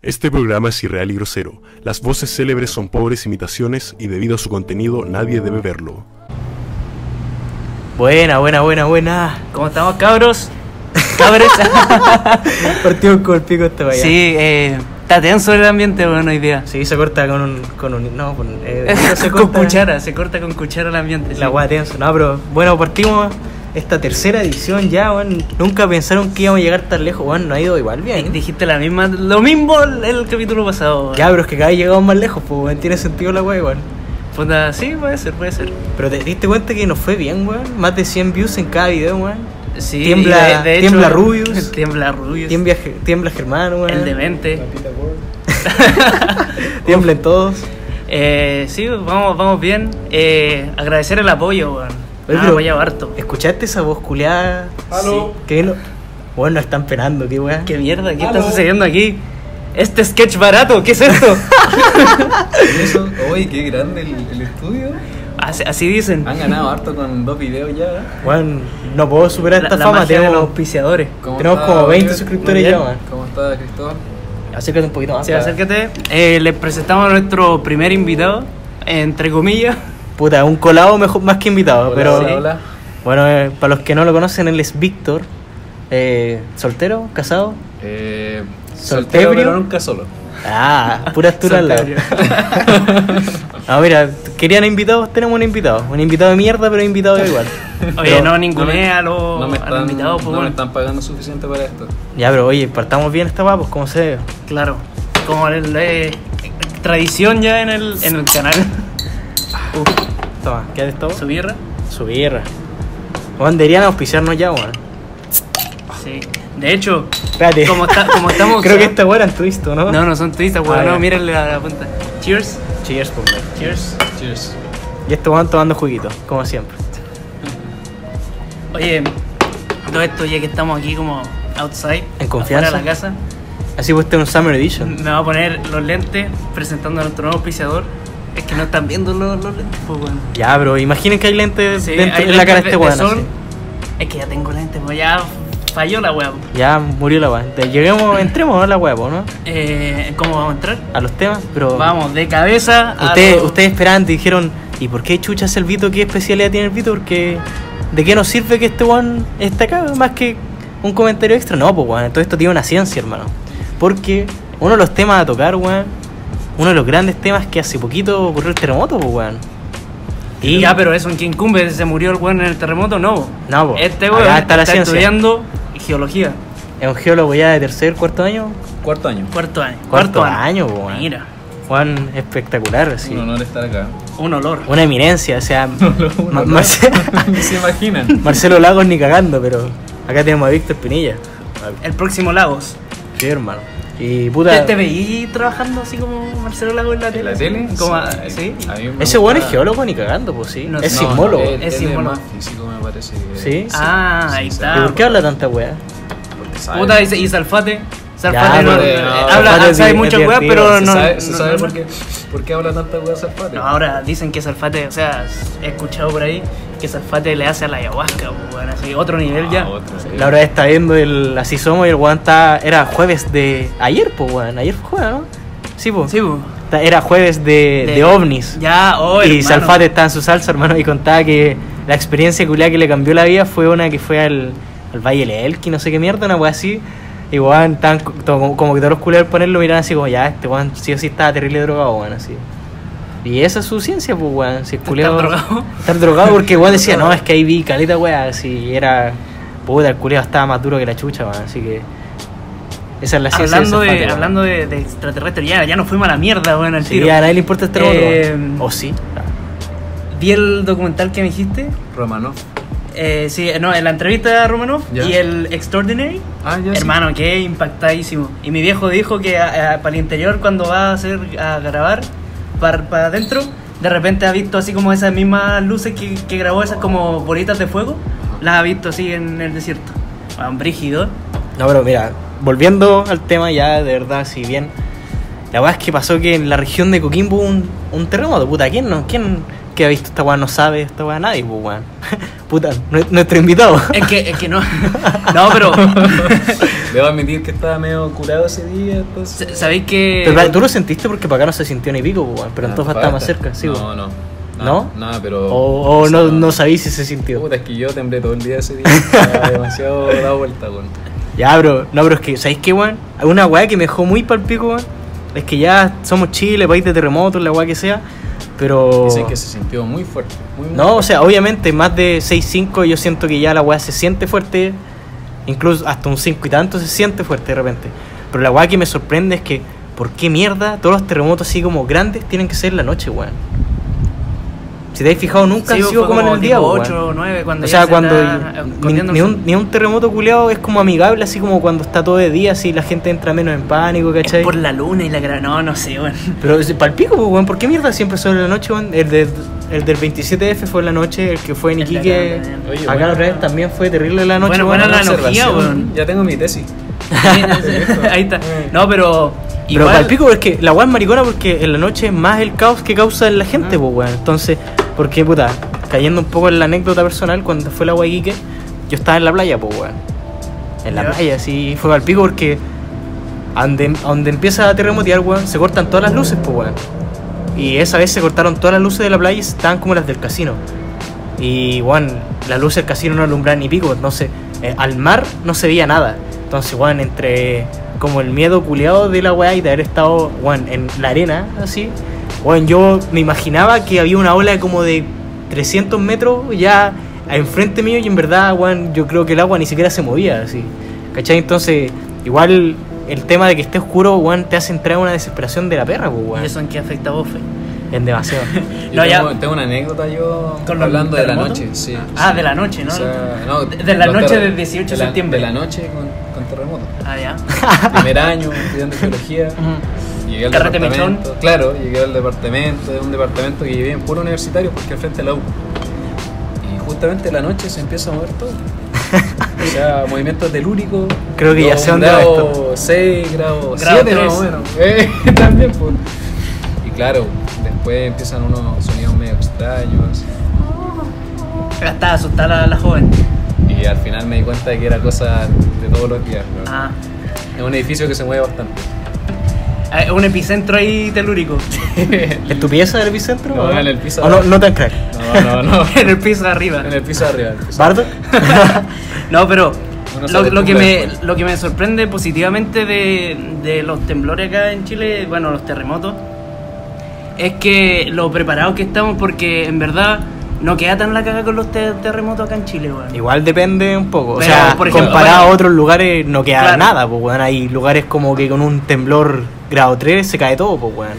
Este programa es irreal y grosero. Las voces célebres son pobres imitaciones y debido a su contenido nadie debe verlo. Buena, buena, buena, buena. ¿Cómo estamos, cabros? Cabres. Partimos con el pico este vaya. sí, eh, está tenso el ambiente, bueno, hoy día. Sí, se corta con un. Con un no, con. eh, se con corta cuchara, se corta con cuchara el ambiente. sí. La weá tenso. No, pero bueno, partimos esta tercera edición ya, weón. Nunca pensaron que íbamos a llegar tan lejos, weón. No ha ido igual bien. Dijiste la misma, lo mismo el, el capítulo pasado. Ya, pero es que cada vez llegamos más lejos, pues, weón. Tiene sentido la weá igual. Puta, sí, puede ser, puede ser. Pero te diste cuenta que nos fue bien, weón. Más de 100 views en cada video, weón. Sí, Tiembla- de- de hecho- tiembla Rubius. Tiembla Rubius. Tiembla, tiembla Germán, weón. el demente. Tiemblen todos. Eh, sí, vamos, vamos bien. Eh, agradecer el apoyo, weón. Oye, Ah, pero- harto. ¿Escuchaste esa voz culiada? Aló. Sí. No. Bueno, nos están penando, qué weá. ¿Qué mierda? ¿Qué Aló. está sucediendo aquí? Este sketch barato, ¿qué es esto? Eso, oye, qué grande el, el estudio. así, así dicen. Han ganado harto con dos videos ya. Weón, no puedo superar La, esta la fama. de los Tenemos, auspiciadores. ¿Cómo tenemos está, como 20 Oliver? suscriptores ya, weón. ¿Cómo está Cristóbal? Acércate un poquito más. Sí, acércate. Eh, les presentamos a nuestro primer invitado, entre comillas. Puta, un colado mejor, más que invitado, Hola, pero. hola, hola. Bueno, eh, para los que no lo conocen, él es Víctor. Eh, ¿Soltero? ¿Casado? Eh, Soltebrio. soltero, pero nunca solo. Ah, pura altura al lado. Ah, mira, querían invitados, tenemos un invitado. Un invitado de mierda, pero invitado igual. Oye, Pero- no ningunea no me a los están, invitados, pues no me bueno. están pagando suficiente para esto. Ya, pero oye, partamos bien esta guapa, pues como se ve. Claro, como el, eh, tradición ya en el, en el canal. Uf, Toma, ¿qué has estado? su birra. Su birra. Juan, deberían auspiciarnos ya, weón. Sí. De hecho, Espérate. como, está- como estamos. Creo que esta weá era en twist, ¿o ¿no? No, no son turistas, weón. Ah, no, ya. mírenle a la punta. Cheers. Cheers, por favor. Cheers. Cheers. Y este weón tomando juguito, como siempre. Oye, todo esto ya que estamos aquí como outside, En confianza. la casa, Así pues, este es un Summer Edition. me voy a poner los lentes presentando a nuestro nuevo auspiciador. Es que no están viendo los, los lentes, pues, weón. Ya, pero imaginen que hay lentes Sí, dentro hay en la cara de este weón. Es que ya tengo lentes, pues ya falló la weá. Ya murió la weá. Lleguemos, entremos a la weá, po, ¿no? Eh, ¿Cómo vamos a entrar? A los temas, pero. Vamos, de cabeza a Ustedes, lo- ustedes esperaban y dijeron, ¿y por qué chucha el Vito? ¿Qué especialidad tiene el Vito? Porque. ¿De qué nos sirve que este weón esté acá? Más que un comentario extra. No, pues weón, todo esto tiene una ciencia, hermano. Porque uno de los temas a tocar, weón, uno de los grandes temas que hace poquito ocurrió el terremoto, pues weón. Y Ya, pero eso en quien cumbe se murió el weón en el terremoto, no. No, po. Este weón está está, la ciencia. estudiando geología. es un geólogo ya de tercer, cuarto año. Cuarto año. Cuarto año. Cuarto año, po, weón. Mira, Juan espectacular, así. Un honor estar acá. un olor. Una eminencia, o sea, Un honor. Marce- Ni se imaginan. Marcelo Lagos ni cagando, pero acá tenemos a Víctor Pinilla. El próximo Lagos. Sí, hermano. Y puta, ¿Te, te veí trabajando así como Marcelo Lagos en la ¿En tele? la tele? Como, a- Sí. ¿sí? A mí me ese weón es gusta- geólogo ni cagando, pues sí. No es. No, sismólogo. él- Es él sismólogo. más físico, me parece. que- Sí. Ah, ahí sí, está. ¿Y por qué habla tanta weá? porque sabe. Puta, y, y Salfate. Ya, Salfate no, pero- eh, no, habla, sabe divertido, weá, pero Se no. se no- sabe no- por, qué, por qué habla tanta weá Zapate. No, ahora dicen que Salfate, o sea, he escuchado por ahí que Salfate le hace a la ayahuasca, pues, bueno, así, otro nivel ya. Ah, otro, sí. La hora está viendo el Así Somos y el weón está. Era jueves de. Ayer, pues weón. Ayer fue jueves, ¿no? Sí, pues. Sí, pues. Era jueves de, de, ovnis. Ya, oh, y. Salfate estaba en su salsa, hermano, y contaba que la experiencia culiada que le cambió la vida fue una que fue al, al Valle del Elqui, no sé qué mierda, una weá así. Y weón, to- como, como que todos los culiados al ponerlo miraban así como, ya, este weón sí o sí estaba terrible drogado, weón, así. Y esa es su ciencia, pues weón, si el culiado... drogado? Estar drogado porque weón decía, no, es que ahí vi caleta weá, así, era... Puta, el culiado estaba más duro que la chucha, weón, así que... Esa es la ciencia Hablando, de, weón. hablando de, de extraterrestres, ya, ya nos fuimos a la mierda, bueno, al Sí, tiro. a nadie le importa este Eh, weón. ¿O sí? Vi el documental que me dijiste. Romanov. Eh, sí, no, en la entrevista de Romanov Ya. y el Extraordinary. Ah, ya sí. Hermano, qué impactadísimo. Y mi viejo dijo que a- a- para el interior, cuando va a hacer a grabar, para, para adentro, de repente ha visto así como esas mismas luces que, que grabó, esas como bolitas de fuego, las ha visto así en el desierto. Bueno, brígido. No, pero mira, volviendo al tema ya, de verdad, si bien... La verdad es que pasó que en la región de Coquimbo hubo un, un terremoto, puta, ¿quién no? ¿Quién, que ha visto esta weá no sabe esta weá nadie, pues weón. Puta, nue- nuestro invitado. Es que, es que no. No, pero. Debo admitir que estaba medio curado ese día, entonces. s- ¿Sabéis que.? Pero tú lo sentiste porque para acá no se sintió ni pico, pues, weón. Pero Ah, entonces falta. está más cerca, sí, No, weón. no. ¿No? Nada, pero. O, o o sea, no, no sabéis si se sintió. Puta, es que yo temblé todo el día ese día. Estaba demasiado dado vuelta, weón. Ya, bro, no, pero es que, ¿sabéis qué, weón? Una weá que me dejó muy pal pico, weón. Es que ya somos Chile, país de terremotos, la weá que sea. Pero. Dicen que se sintió muy fuerte. Muy, muy No, o sea, obviamente más de 6-5 yo siento que ya la weá se siente fuerte. Incluso hasta un 5 y tanto se siente fuerte de repente. Pero la weá que me sorprende es que, ¿por qué mierda todos los terremotos así como grandes tienen que ser en la noche, weón? Si te has fijado, nunca Sí, han sido fue como en el día, tipo weón. 8 o 9, cuando O sea, se cuando ni, un, ni un terremoto culeado es como amigable, así como cuando está todo de día, así la gente entra menos en pánico, Es ¿cachai? por la luna y la gra... No, no sé, weón. Pero es palpico, pues, weón, ¿por qué mierda siempre son en la noche, weón? El, de- el del 27F fue en la noche, el que fue en Iquique, acá también. Oye, acá bueno. la otra vez también fue terrible en la noche, Bueno, buena la Observación. analogía, weón. Ya tengo mi tesis. Ahí está. No, pero. Pero igual- palpico es que la weá es maricona porque en la noche es más el caos que causa en la gente, pues weón. Entonces, porque puta, cayendo un poco en la anécdota personal, cuando fue la weá Iquique, yo estaba en la playa, pues weón. En la Ya. playa, sí, fue palpico porque a donde, a donde empieza a terremotear, weón, se cortan todas las luces, pues weón. Y esa vez se cortaron todas las luces de la playa y estaban como las del casino. Y weón, las luces del casino no alumbraban ni pico, entonces eh, al mar no se veía nada. Entonces, weón, entre como el miedo culiado de la weá y de haber estado, weón, en la arena, así, weón, yo me imaginaba que había una ola como de 300 metros ya enfrente mío y en verdad, weón, yo creo que el agua ni siquiera se movía, así. ¿Cachai? Entonces, igual el tema de que esté oscuro, weón, te hace entrar en una desesperación de la perra, pues, ¿Y weón. eso en qué afecta a vos, Fe? En demasiado. No, ya- tengo, tengo una anécdota yo ¿Con hablando de la noche, sí. Ah, sí. de la noche, ¿no? O sea, no, De- de la noche del 18 de la- septiembre. De la noche con terremoto. Ah, ya. Primer año estudiando geología. Llegué al Carrete departamento. mechón. Claro, llegué al departamento, de un departamento que vivía en puro universitario porque al frente de la U. Y justamente en la noche se empieza a mover todo. o sea, movimientos telúricos. Creo que ya dónde va grado 6, grado Grado 7 más o menos. Eh, también, pues. Y claro, después empiezan unos sonidos medio extraños. Estaba asustada la, la joven. Y al final me di cuenta de que era cosa de todos los días. ¿no? Ah. Es un edificio que se mueve bastante. Ah, Un epicentro ahí telúrico. ¿En tu pieza del epicentro? No, o en el piso ¿O no, no tan crack? No, no, no. en el piso de arriba. en el piso de arriba. piso ¿Bardo? No, pero lo, lo que me, lo que me sorprende positivamente de, de los temblores acá en Chile, bueno, los terremotos, es que lo preparados que estamos, porque en verdad no queda tan la caga con los te- terremotos acá en Chile, weón. Igual depende un poco. O sea, por ejemplo, comparado bueno, a otros lugares no queda claro. nada, pues weón. Hay lugares como que con un temblor grado 3 se cae todo, pues weón.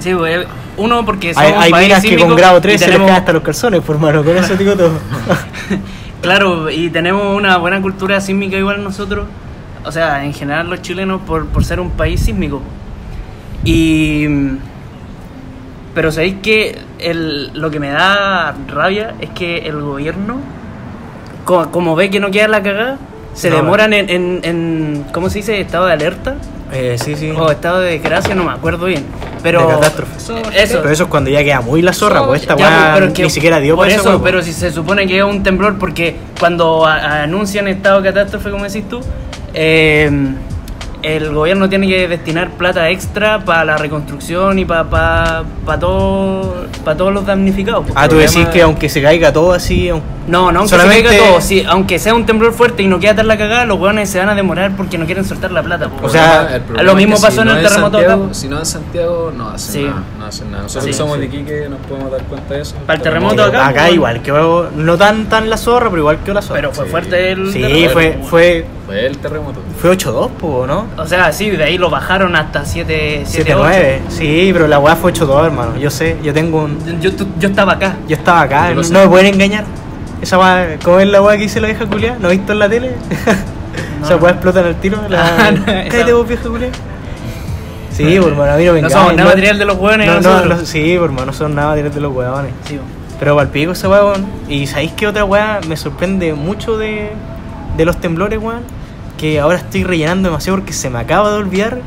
Sí, weón. Uno, porque somos Hay, hay minas que con grado y 3 se les caen hasta los calzones, por mano. Con eso digo todo. Claro, y tenemos una buena cultura sísmica igual nosotros, o sea, en general los chilenos por, por ser un país sísmico. Y... Pero sabéis que el, lo que me da rabia es que el gobierno, co- como, ve que no queda la cagada, se No, demoran en, en, en, ¿cómo se dice? Estado de alerta Eh, sí, sí. o estado de desgracia, no me acuerdo bien. Pero... De catástrofe. Eso. Pero eso es cuando ya queda muy la zorra, pues esta Ya, pero que ni siquiera dio por para eso, pero pues. si se supone que es un temblor porque cuando a- a- anuncian estado de catástrofe, como decís tú, eh, el gobierno tiene que destinar plata extra para la reconstrucción y para pa, pa todo, pa todos los damnificados. pues. Ah, tú decís que aunque se caiga todo así, No, no, aunque Solamente- se caiga todo, sí, aunque sea un temblor fuerte y no queda tan la cagada, los hueones se van a demorar porque no quieren soltar la plata. pues. O sea, El problema lo es mismo que pasó si en no el terremoto Santiago- acá. Si no es Santiago, no hacen Sí. nada. No hacen nada. Nosotros Sí, somos sí. de Iquique nos podemos dar cuenta de eso. Para el terremoto acá, acá, pues, igual, que no tan tan la zorra, pero igual que la zorra. Pero fue Sí. fuerte el sí, terremoto, fue, pues, fue, Fue el terremoto. fue 8-2, po, ¿no? O sea, sí, de ahí lo bajaron hasta 7 7-9. Sí, pero la weá fue 8-2, hermano. Yo sé, yo tengo un. Yo, tú- yo estaba acá. Yo estaba acá, no me pueden engañar. Esa weá, ¿cómo es la weá que hice la vieja culia? ¿No has visto en la tele? No, Esa no. weá explota en el tiro. La... Ah, no, Cállate vos, vieja culia. Sí, por hermano, a mí no me No somos nada material de los hueones No, no, no, sí, por hermano, no son nada material de los hueones. Sí, Pero para pico esa weá, weón. Y ¿sabéis qué otra weá me sorprende mucho de, de los temblores, weón? Que ahora estoy rellenando demasiado porque se me acaba de olvidar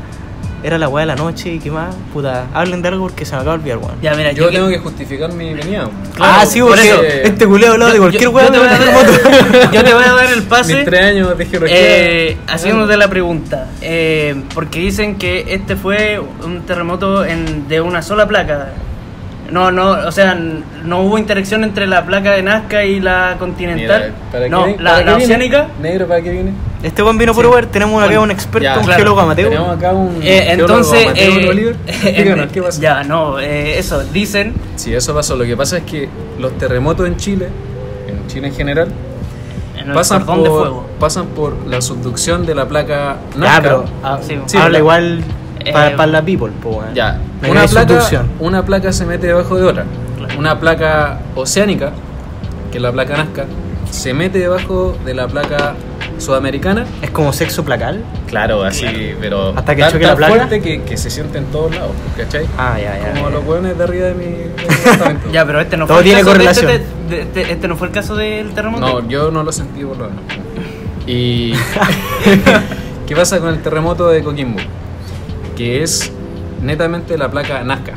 era la weá de la noche y qué más. Puta, hablen de algo porque se me acaba de olvidar, weón. Ya, mira, Yo tengo que justificar mi venida. ah, sí, por eso. este culeo hablaba de cualquier weá yo te voy a terremoto. dar- Yo te voy a dar el pase. Mis tres años de. Eh, haciéndote la pregunta, eh, porque dicen que este fue un terremoto en, de una sola placa. No, no, o sea, no hubo interacción entre la placa de Nazca y la continental. Mira, ¿para no, qué- la, para la qué viene? oceánica. Negro, ¿para qué viene? Este weón vino por ver, tenemos acá Bueno, un experto, ya, un claro. geólogo amateur. Tenemos acá un Eh, geólogo entonces, amateur, eh, Oliver. Explícanos, ¿qué pasa? ya, no, eh, eso, dicen, Sí, eso pasó. Lo que pasa es que los terremotos en Chile, en Chile en general, en pasan de por, fuego. pasan por la subducción de la placa Nazca. pero ah, Sí, sí, habla igual para Eh, la people, po. Ya, una placa, subducción. una placa se mete debajo de otra. Claro. Una placa oceánica, que es la placa Nazca, se mete debajo de la placa sudamericana. Es como sexo placal. Claro, así, pero Hasta que tan- choque tan la placa. fuerte que, que se siente en todos lados, ¿cachai? Ah, ya, ya. Como ya. los hueones de arriba de mi, de. Ya, pero este no Todo fue tiene el caso de correlación. este, de- de- este no fue el caso del terremoto. No, yo no lo sentí por lo menos. Y. ¿Qué pasa con el terremoto de Coquimbo? Que es netamente la placa Nazca.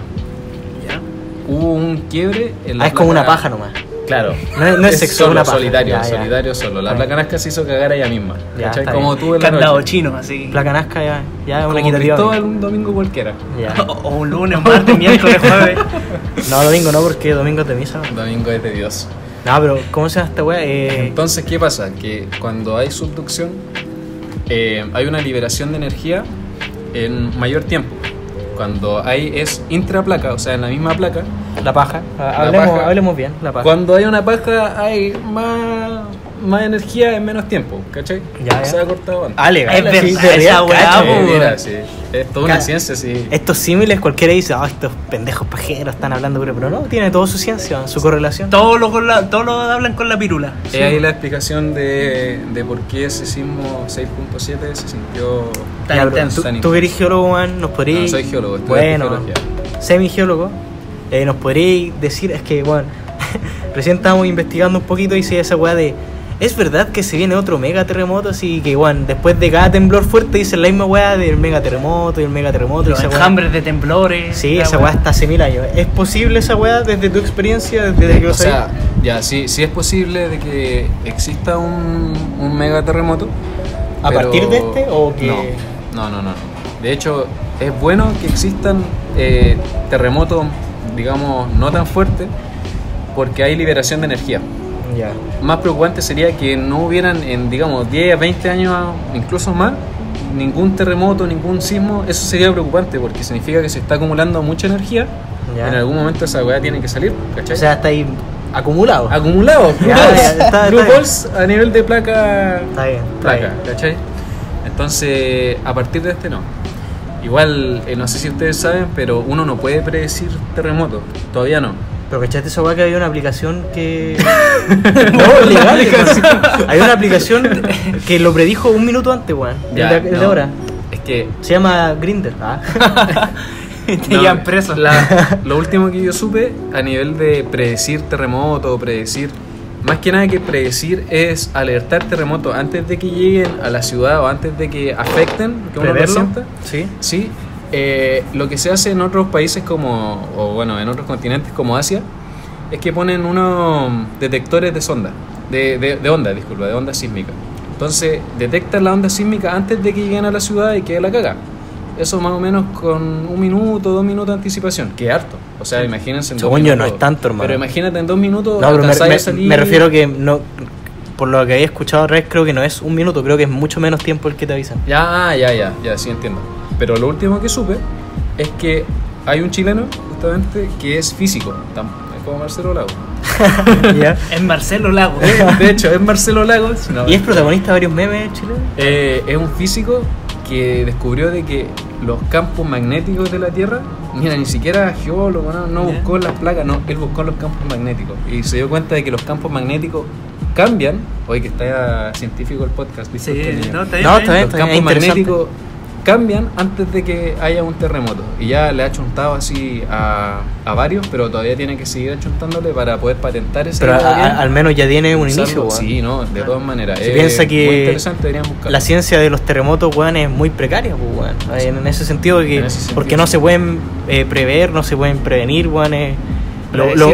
Ya. Hubo un quiebre en la Ah, es como una paja nomás. Claro. No es- no es sexo, solo, una paja. solitario, Ya, solo. La placa Nazca se hizo cagar ella misma. Ya, Como tú en la Candado noche. chino, así. Placa Nazca ya, ya es una Como equitativa. Cristóbal un domingo cualquiera. Ya. O, o un lunes, un martes, miércoles, jueves. No, domingo no, porque domingo es de misa. Domingo es de Dios. No, pero ¿cómo se llama esta weá? Eh, Entonces, ¿qué pasa? Que cuando hay subducción, eh, hay una liberación de energía en mayor tiempo. Cuando hay es intraplaca, o sea, en la misma placa. la paja. Ah, La Hablemos, paja. hablemos bien, la paja. Cuando hay una paja, hay más, más energía en menos tiempo, ¿cachai? Ya, ya. Se ha cortado antes. Ah, legal. Es verdad, sí, de esa weá, mira, sí. Es toda una Ca- ciencia, sí. Estos símiles cualquiera dice, ah, estos pendejos pajeros están hablando, pero, no, tiene todo su ciencia, su correlación. Todos lo, con la- todos lo hablan con la pirula. Es ahí la explicación de, de por qué ese sismo 6.7 se sintió Tan Ya, intenso. Tú, Tan tú intenso. que eres geólogo, man, nos podrías... No, soy geólogo, de Bueno, geología. semi-geólogo, eh, nos podríais decir, es que, bueno, recién estábamos investigando un poquito y si esa weá de... ¿Es verdad que se viene otro mega terremoto? Así que, bueno, después de cada temblor fuerte dicen la misma weá del mega terremoto y el mega terremoto y Los esa weá. enjambres de temblores. Sí, esa weá. está hace mil años. ¿Es posible esa weá desde tu experiencia, desde que O sea, ya, sí, sí es posible de que exista un, un mega terremoto. ¿A pero- partir de este o que...? No, no, no, no. De hecho, es bueno que existan eh, terremotos, digamos, no tan fuertes, porque hay liberación de energía. Ya. Más preocupante sería que no hubieran en, digamos, 10, 20 años, incluso más, ningún terremoto, ningún sismo. Eso sería preocupante porque significa que se está acumulando mucha energía. En algún momento esa weá tiene que salir, ¿cachai? O sea, está ahí acumulado. acumulado. Ya, ya, está- está Blue balls a nivel de placa. Está bien, está placa, bien. ¿cachai? Entonces, a partir de este no. Igual, eh, no sé si ustedes saben, pero uno no puede predecir terremotos. Todavía no. Pero cachaste esa weá que había una aplicación que. no, legal. Hay una aplicación que lo predijo un minuto antes, weón. El de, el de no. ahora. Es que Se llama Grinder. Ah. Te No, preso. la- lo último que yo supe a nivel de predecir terremotos o predecir, más que nada que predecir es alertar terremotos antes de que lleguen a la ciudad o antes de que afecten, que uno lo. Sí. Sí, eh, lo que se hace en otros países como, o bueno, en otros continentes como Asia, es que ponen unos detectores de sonda, de, de, de onda, disculpa, de onda sísmica. Entonces, detectan la onda sísmica antes de que lleguen a la ciudad y quede la caga. Eso más o menos con un minuto, dos minutos de anticipación, que es harto. O sea, imagínense en Según yo, no es tanto, hermano. Pero imagínate en dos minutos, No, pero me, salir- me refiero que no. Por lo que había escuchado Red, creo que no es un minuto, creo que es mucho menos tiempo el que te avisan. Ya, ya, ya, ya, sí entiendo. Pero lo último que supe es que hay un chileno, justamente, que es físico. Es como Marcelo Lago. Es Marcelo Lago. De hecho, es Marcelo Lagos. no, Y es protagonista de varios memes chilenos. eh, es un físico que descubrió de que los campos magnéticos de la Tierra, mira, ni siquiera geólogo, no, no buscó las placas, no, él buscó los campos magnéticos. Y se dio cuenta de que los campos magnéticos cambian. Oye, que está científico el podcast, Sí, no, está bien. No, está bien. está bien. los campos magnéticos cambian antes de que haya un terremoto. Y ya le ha chuntado así a, a varios, pero todavía tiene que seguir achuntándole para poder patentar ese Pero a- al menos ya tiene un Usarlo. inicio, weón. Sí, no, de todas maneras. Es piensa que Muy interesante, deberían buscarlo. La ciencia de los terremotos, weón, es muy precaria, pues, weón. En, en ese sentido, que, En ese sentido, porque no se pueden eh, prever, no se pueden prevenir, weón. lo-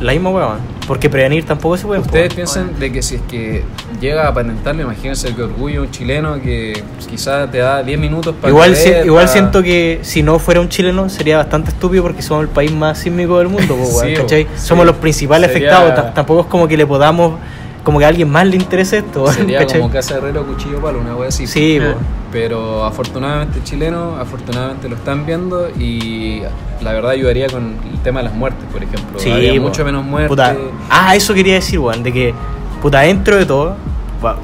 la misma weón. Porque prevenir tampoco se puede. Ustedes piensan de que si es que llega a patentarlo, imagínense que orgullo un chileno que quizás te da 10 minutos para Igual, si- igual para- siento que si no fuera un chileno sería bastante estúpido porque somos el país más sísmico del mundo, Sí, ¿cachai? sí. Somos los principales Sería- afectados. Ta- Tampoco es como que le podamos, como que a alguien más le interese esto, Sería ¿cachai? como casa herrero, cuchillo palo, una wea así. Sí. Pero afortunadamente chileno, afortunadamente lo están viendo y la verdad ayudaría con el tema de las muertes, por ejemplo. Sí, Habría po. mucho menos muertes. Puta. Ah, eso quería decir, weón, de que, puta, dentro de todo,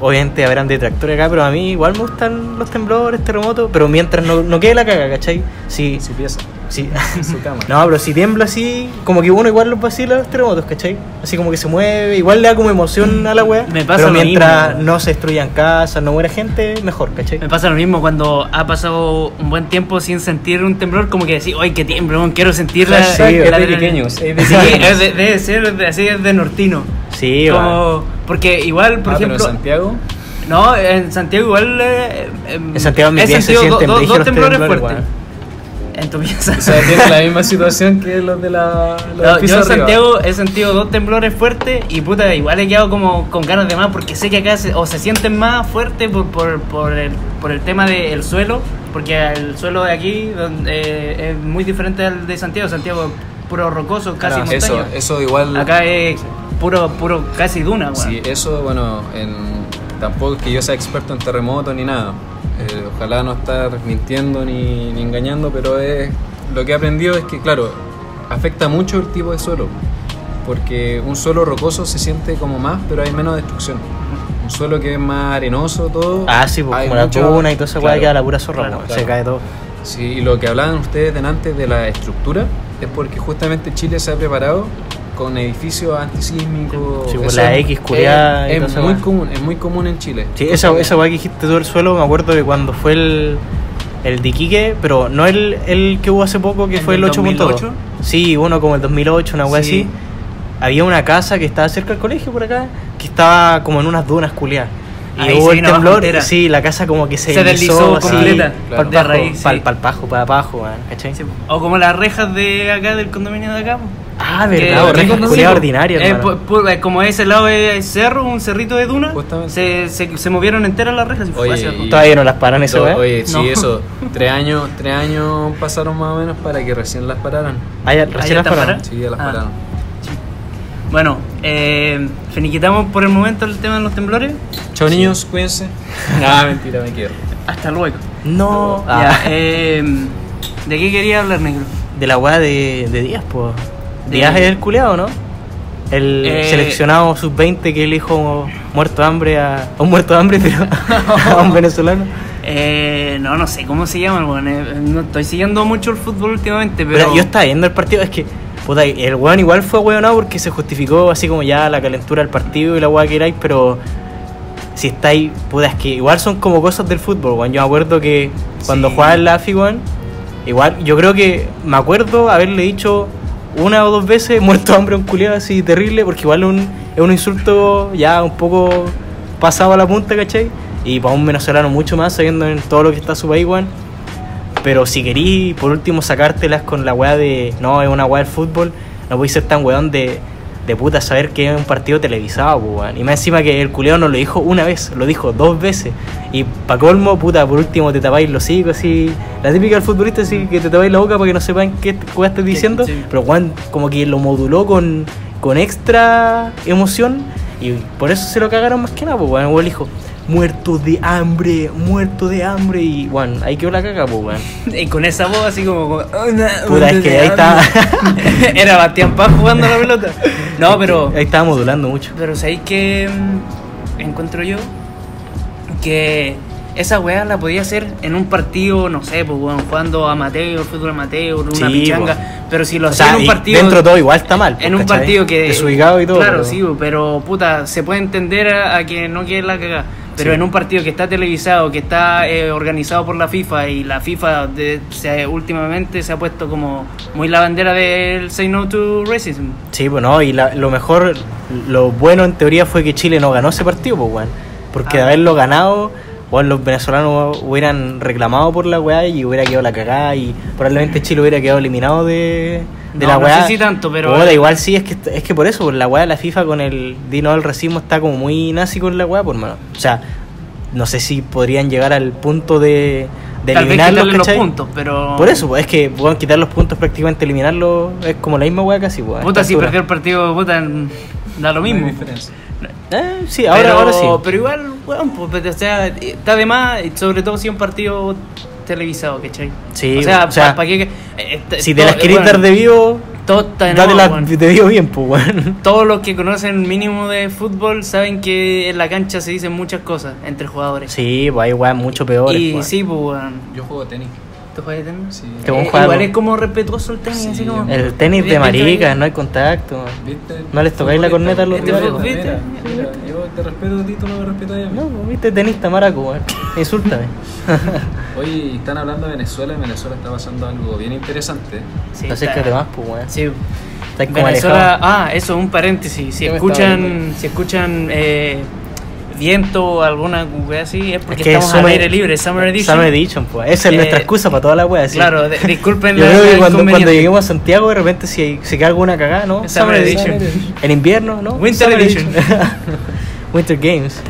obviamente habrán detractores acá, pero a mí igual me gustan los temblores, terremotos, pero mientras no, no quede la caga, ¿cachai? Sí, Su pieza, sí. su cama. No, pero si tiembla así, como que uno igual los vacila los terremotos, ¿cachai? Así como que se mueve, igual le da como emoción a la wea. Me pasa pero lo mientras mismo. no se destruyan casas, no muera gente, mejor, ¿cachai? Me pasa lo mismo cuando ha pasado un buen tiempo sin sentir un temblor, como que decir, ¡ay, qué tiemblo! weón, Quiero sentir la. Hashtag la es de adrenalina". pequeños, es de Sí, pequeños. es de- debe ser de- así, es de nortino. Sí. Como, porque igual, por Ah, pero en ejemplo. Santiago, No, en Santiago igual. eh, em, En Santiago en he pieza se do- sienten do- dos temblores, fuertes. En tu pieza. o sea, tiene la misma situación que los de la. los No, yo en. Santiago he sentido dos temblores fuertes y puta, igual he quedado como con ganas de más porque sé que acá se, o se sienten más fuertes por, por, por, el, por el tema del suelo, porque el suelo de aquí donde, eh, es muy diferente al de Santiago. Santiago es puro rocoso, casi Claro, montaña. Eso, eso igual. Acá es puro, puro casi duna, weón. Sí, eso, bueno, en- tampoco es que yo sea experto en terremotos ni nada. Eh, ojalá no estar mintiendo ni, ni engañando, pero es, lo que he aprendido es que, claro, afecta mucho el tipo de suelo. Porque un suelo rocoso se siente como más, pero hay menos destrucción. Un suelo que es más arenoso, todo. Ah, sí, pues hay como la duna y toda esa weá claro, queda la pura zorra, claro, weón, claro. se cae todo. Sí, y lo que hablaban ustedes delante de la estructura es porque justamente Chile se ha preparado con edificios antisísmicos. Sí, pues la X culiada y es, muy común, es muy común en Chile. Sí, esa, esa weá que dijiste tú del suelo, me acuerdo de cuando fue el, el de Iquique, pero no el, el que hubo hace poco, que ¿El fue el del 8.2. 2008? Sí, uno como el 2008, una weá Sí. así. Había una casa que estaba cerca del colegio por acá, que estaba como en unas dunas culiadas. Y Ahí hubo el temblor, sí, la casa como que se, Se deslizó Para completa, claro. el de raíz, sí. pajo, para abajo, weón, ¿cachai? Sí, O como las rejas de acá, del condominio de acá. Ah, verdad, rejas sí, culiadas ordinarias, Eh, eh, como ese lado es cerro, un cerrito de duna, se, se, se movieron enteras las rejas y fue Oye, y- Todavía no las paran esa To- weá. Oye, sí, No. eso. Tres años, tres años pasaron más o menos para que recién las pararan. Ah, ya, Ah, recién ya las pararon. Sí, ya las Ah. pararon. Bueno, eh, finiquitamos por el momento el tema de los temblores. Chao niños, cuídense. Ah, mentira, me quedo. Hasta luego. No, Ya, ah, eh, ¿De qué quería hablar, negro? de la weá de, de Díaz, pues. Díaz es el culeado, ¿no? El Eh, seleccionado sub-20 que le dijo muerto de hambre a, un muerto de hambre, pero a un venezolano. Eh, no, no sé cómo se llama, weón. eh, no estoy siguiendo mucho el fútbol últimamente, pero. Pero yo estaba viendo el partido, es que, puta, el weón igual fue weonado porque se justificó así como ya la calentura del partido y la weá que erais, pero si estáis, puta, es que igual son como cosas del fútbol, weón. Yo me acuerdo que cuando Sí. jugaba en la AFI, weón, igual, yo creo que me acuerdo haberle dicho una o dos veces muerto de hambre un culiado así terrible, porque igual un, es un insulto ya un poco pasado a la punta, ¿cachai? Y para un venezolano mucho más, sabiendo en todo lo que está su país, weón. Pero si querís, por último, sacártelas con la weá de. No, es una weá del fútbol. No podéis ser tan weón de, de puta saber que es un partido televisado, pues, weón. Y más encima que el culeo no lo dijo una vez, lo dijo dos veces. Y pa' colmo, puta, por último te tapáis los hocico, así. La típica del futbolista, así que te tapáis la boca para que no sepan qué weá estás diciendo. sí. Pero weón, como que lo moduló con, con extra emoción. Y por eso se lo cagaron más que nada, pues, weón. El weón dijo. Muerto de hambre, muerto de hambre y bueno, ahí quedó la caga, pues weón. Y con esa voz así como. como, Puta, es que ahí está. Era Bastián Paz jugando a la pelota. No, pero. Ahí estaba modulando mucho. Pero ¿sabéis que encuentro yo? Que esa weá la podía hacer en un partido, no sé, pues weón, jugando amateur, fútbol amateur, una Sí, pichanga. po. Pero si lo O en un partido. dentro de todo igual está mal. en un ¿cachai? partido que. Desubicado y todo. Claro, pero- sí, pero puta, se puede entender a, a que no quiere la cagada. Pero Sí. en un partido que está televisado, que está eh, organizado por la FIFA y la FIFA de- se, últimamente se ha puesto como muy la bandera del Say No to Racism. Sí, pues no, y la- lo mejor, lo bueno en teoría fue que Chile no ganó ese partido, pues, weón. Porque de Ah. haberlo ganado, weón, los venezolanos hubieran reclamado por la weá y hubiera quedado la cagada y probablemente Chile hubiera quedado eliminado de, de No, la no weá. sé si tanto, pero- Puta, igual sí, es que, es que por eso, por la weá de la FIFA con el Dino del racismo está como muy nazi con la weá, por mano. O sea, no sé si podrían llegar al punto de, de Tal vez eliminarlos, quitarle los puntos, pero. Por eso, pues, es que weón, quitar los puntos prácticamente eliminarlos es como la misma weá casi, weón. a Puta, si perdió el partido, puta, da lo mismo. No hay diferencia. Eh, sí, ahora, pero, ahora sí. Pero igual, weón, pues, o sea, está de más, sobre todo si es un partido televisado, ¿cachai? Sí, o sea, o sea, para qué. eh, si te las querés bueno, dar de vivo, todo está de date nuevo, las weón. de vivo bien, pues, weón. Todos los que conocen mínimo de fútbol saben que en la cancha se dicen muchas cosas entre jugadores. Sí, pues hay weón mucho peores. y weón. sí, pues, weón. Yo juego tenis. ¿Tú juegas tenis? Sí. Eh, juego. igual es como respetuoso el tenis, Sí, así como. El tenis de maricas, no hay contacto. ¿Viste? ¿No les tocáis la corneta a los Este rivales? ¿viste? Mira, yo te respeto a ti, tú no me respetas a mí. No, viste tenista maraco. Insúltame. Oye, están hablando de Venezuela y Venezuela está pasando algo bien interesante. Sí, Acércate está- más, pues, weón. Sí. Venezuela, alejado. ah, eso, un paréntesis. Si ¿Qué me escuchan, si escuchan eh, viento o alguna wea así, es porque Es que estamos Summer- al aire libre, Summer Edition. Summer Edition, pues. Esa es Eh, nuestra excusa para toda la wea. sí. Claro, de- disculpen Yo la- creo que cuando, cuando lleguemos a Santiago, de repente, si se queda alguna cagada, ¿no? Summer Edition. En invierno, ¿no? Winter Summer Edition. Winter Games.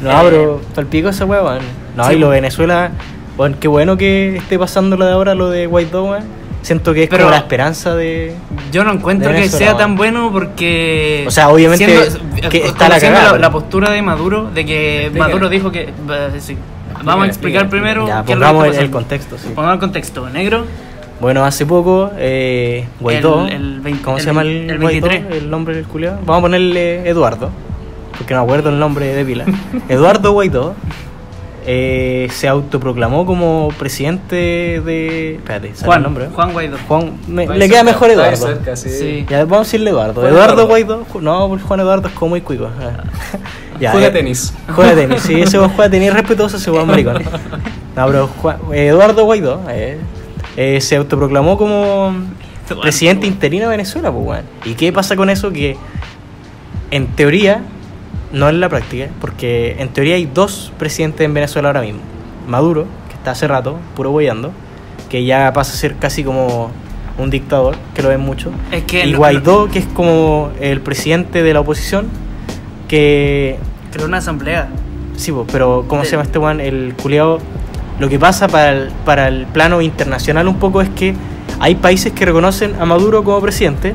No, Eh, pero palpico esa weá, weón. No, sí, y lo. Venezuela, weón, qué bueno que esté pasando lo de ahora, lo de Guaidó, weón. Siento que es Pero- como la esperanza de. Yo no encuentro que sea tan bueno porque. O sea, obviamente siendo- que eh, está la cagada, la, pero- postura de Maduro, de que. Maduro dijo que. sí. Vamos a explicar primero. Ya, qué es lo que pongamos el, el contexto, sí. Pongamos el contexto. Negro, Bueno, hace poco, eh, Guaidó. El- el 20 ¿Cómo se llama el, el Guaidó? 23. El nombre del culiao. Vamos a ponerle Eduardo. Porque no acuerdo el nombre de pila. Eduardo Guaidó eh, se autoproclamó como presidente de. Espérate, ¿sale Juan, el nombre? Juan Guaidó. Juan, me- le queda cerca, mejor Eduardo. cerca, sí. Sí. Ya, vamos a decirle Eduardo. Juan Eduardo. Guaidó. No, porque Juan Eduardo es como muy cuico. ah. Ya, Juega eh, tenis. Juega tenis, sí, ese juega tenis respetuoso, ese weón maricón. No, pero Juan- Eduardo Guaidó eh, eh, se autoproclamó como presidente interino de Venezuela, pues weón. ¿Y qué pasa con eso? Que en teoría, no en la práctica, porque en teoría hay dos presidentes en Venezuela ahora mismo. Maduro, que está hace rato, puro boyando, que ya pasa a ser casi como un dictador, que lo ven mucho. Es que y Guaidó, que es como el presidente de la oposición, que Creó una asamblea. Sí, pero ¿cómo se llama este weón? El culiao. Lo que pasa para el, para el plano internacional un poco es que hay países que reconocen a Maduro como presidente,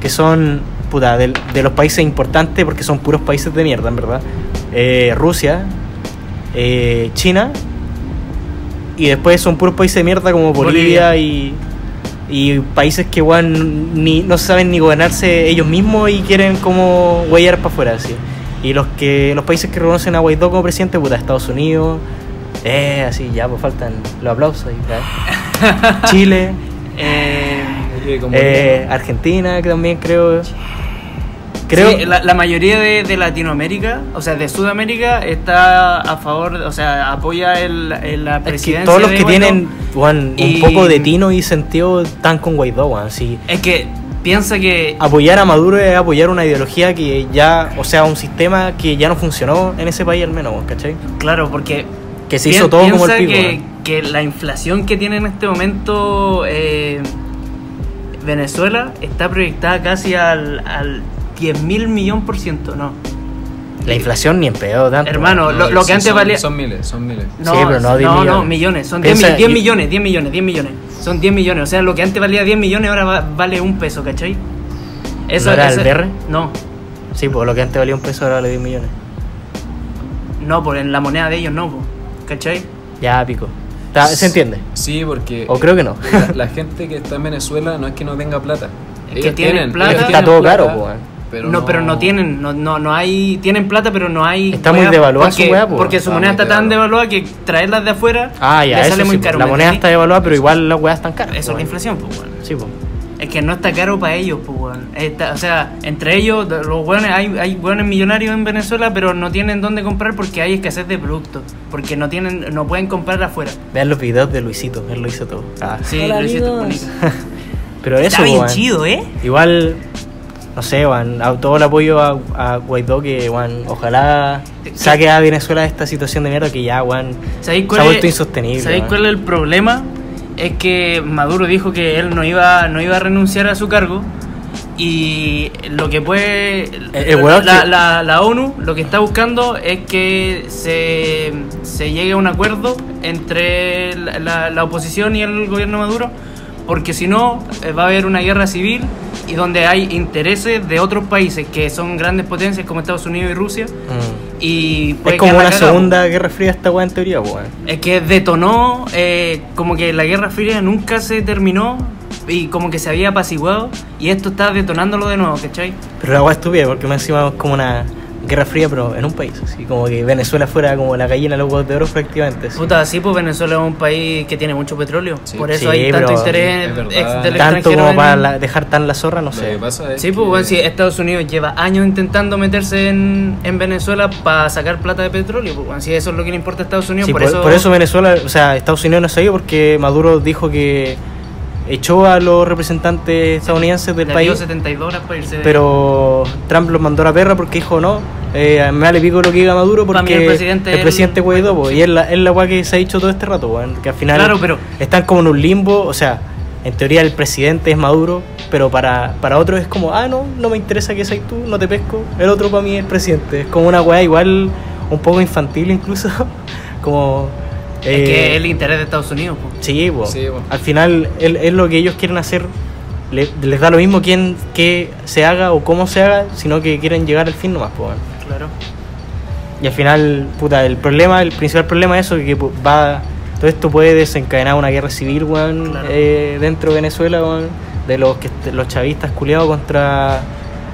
que son, puta, del- de, los países importantes, porque son puros países de mierda, en verdad. Eh, Rusia, eh, China, y después son puros países de mierda como Bolivia, Bolivia. y, y países que, weón, ni, no saben ni gobernarse ellos mismos y quieren como huellar para afuera, así. Y los que los países que reconocen a Guaidó como presidente, puta, Estados Unidos, eh, así, ya, pues faltan los aplausos. Chile, Eh, eh, Argentina, que también creo. Creo. sí, la, la mayoría de, de Latinoamérica, o sea, de Sudamérica, está a favor, o sea, apoya el, el- la es que presidencia. todos los de que Guaidó. tienen Y- un poco de tino y sentido están con Guaidó. Sí. Es que piensa que. Apoyar a Maduro es apoyar una ideología que ya, o sea, un sistema que ya no funcionó en ese país al menos, ¿cachai? Claro, porque. Que se hizo todo como el piensa pico. que, que la inflación que tiene en este momento eh, Venezuela está proyectada casi al, al 10 mil millón por ciento, ¿no? La inflación ni en pedo tanto. Hermano, weón. lo- lo que sí, antes son, valía- Son miles, son miles. No, Sí, pero no 10 no, millones. millones. Son 10, Piensa- mil- 10 yo- millones, 10 millones, 10 millones. Son 10 millones. O sea, lo que antes valía 10 millones ahora va- vale un peso, ¿cachai? ¿No era el BR? No, Sí, pues lo que antes valía un peso ahora vale 10 millones. no, por en la moneda de ellos no, po, ¿cachai? Ya, pico. ¿Se entiende? Sí, porque O creo que no. la, la gente que está en Venezuela no es que no tenga plata. Es que Ellos tienen tienen plata. ellos Está tienen todo plata, caro, weón. Pero no, pero no tienen, no, no, no hay, tienen plata, pero no hay. Está muy devaluada su weá, po. Porque su Está moneda está tan devaluada. que traerlas de afuera Ah, ya, le eso sale muy caro. La ¿me moneda está devaluada, pero igual las weas están caras. Eso es la inflación, pues, bueno. Sí, pues. Es que no está caro para ellos, pues, weón. Está- o sea, entre ellos, los weones, hay, hay weones millonarios en Venezuela, pero no tienen dónde comprar porque hay escasez de productos. Porque no tienen, no pueden comprar afuera. Vean los videos de Luisito, él lo hizo todo. Ah. Sí, Hola, amigos. bonito. Pero eso, Está bien weón. chido, ¿eh? Igual, no sé, weón, a- todo el apoyo a, a Guaidó que, weón, ojalá saque a Venezuela de esta situación de mierda que ya, weón, ¿Sabéis se ha es- vuelto insostenible. ¿Sabéis cuál es el problema? Es que Maduro dijo que él no iba, no iba a renunciar a su cargo y lo que puede... el weón la, que- la- la ONU lo que está buscando es que se, se llegue a un acuerdo entre la, oposición y el gobierno de Maduro porque si no eh, va a haber una guerra civil y donde hay intereses de otros países que son grandes potencias como Estados Unidos y Rusia Mm. Y Es como una cagada, segunda guerra fría esta weón en teoría, weón. es que detonó, eh, como que la Guerra Fría nunca se terminó y como que se había apaciguado y esto está detonándolo de nuevo, ¿cachai? Pero la weá estúpida porque me encima es como una guerra fría, pero en un país, así como que Venezuela fuera como la gallina de los huevos de oro prácticamente. así. Puta, sí, pues Venezuela es un país que tiene mucho petróleo, Sí. por eso Sí, hay tanto interés del Tanto extranjero como en- para la- dejar tan la zorra, no Lo que sé. pasa es Sí, pues bueno, sí, Estados Unidos lleva años intentando meterse en, en Venezuela para sacar plata de petróleo, pues bueno, si eso es lo que le importa a Estados Unidos, Sí, por, por, eso... por eso Venezuela, o sea, Estados Unidos no se dio porque Maduro dijo que echó a los representantes estadounidenses del le dio país, 72 horas para irse de- pero Trump los mandó a la perra porque dijo no, eh, me vale pico lo que diga Maduro porque el presidente el es presidente el- Guaidó, po, y es la, es la weá que se ha dicho todo este rato, que al final Claro, pero- están como en un limbo, o sea, en teoría el presidente es Maduro, pero para, para otros es como, ah, no, no me interesa que seas tú, no te pesco, el otro para mí es presidente, es como una weá igual un poco infantil incluso, como... Es eh, que es el interés de Estados Unidos, pues. Sí, po. Sí, po. al final es, es lo que ellos quieren hacer. Le- les da lo mismo quién que se haga o cómo se haga, sino que quieren llegar al fin nomás. po, weón. Claro. Y al final, puta, el problema, el principal problema es eso, que va, todo esto puede desencadenar una guerra civil, weón, Claro. eh, dentro de Venezuela, weón, de los que los chavistas culiados contra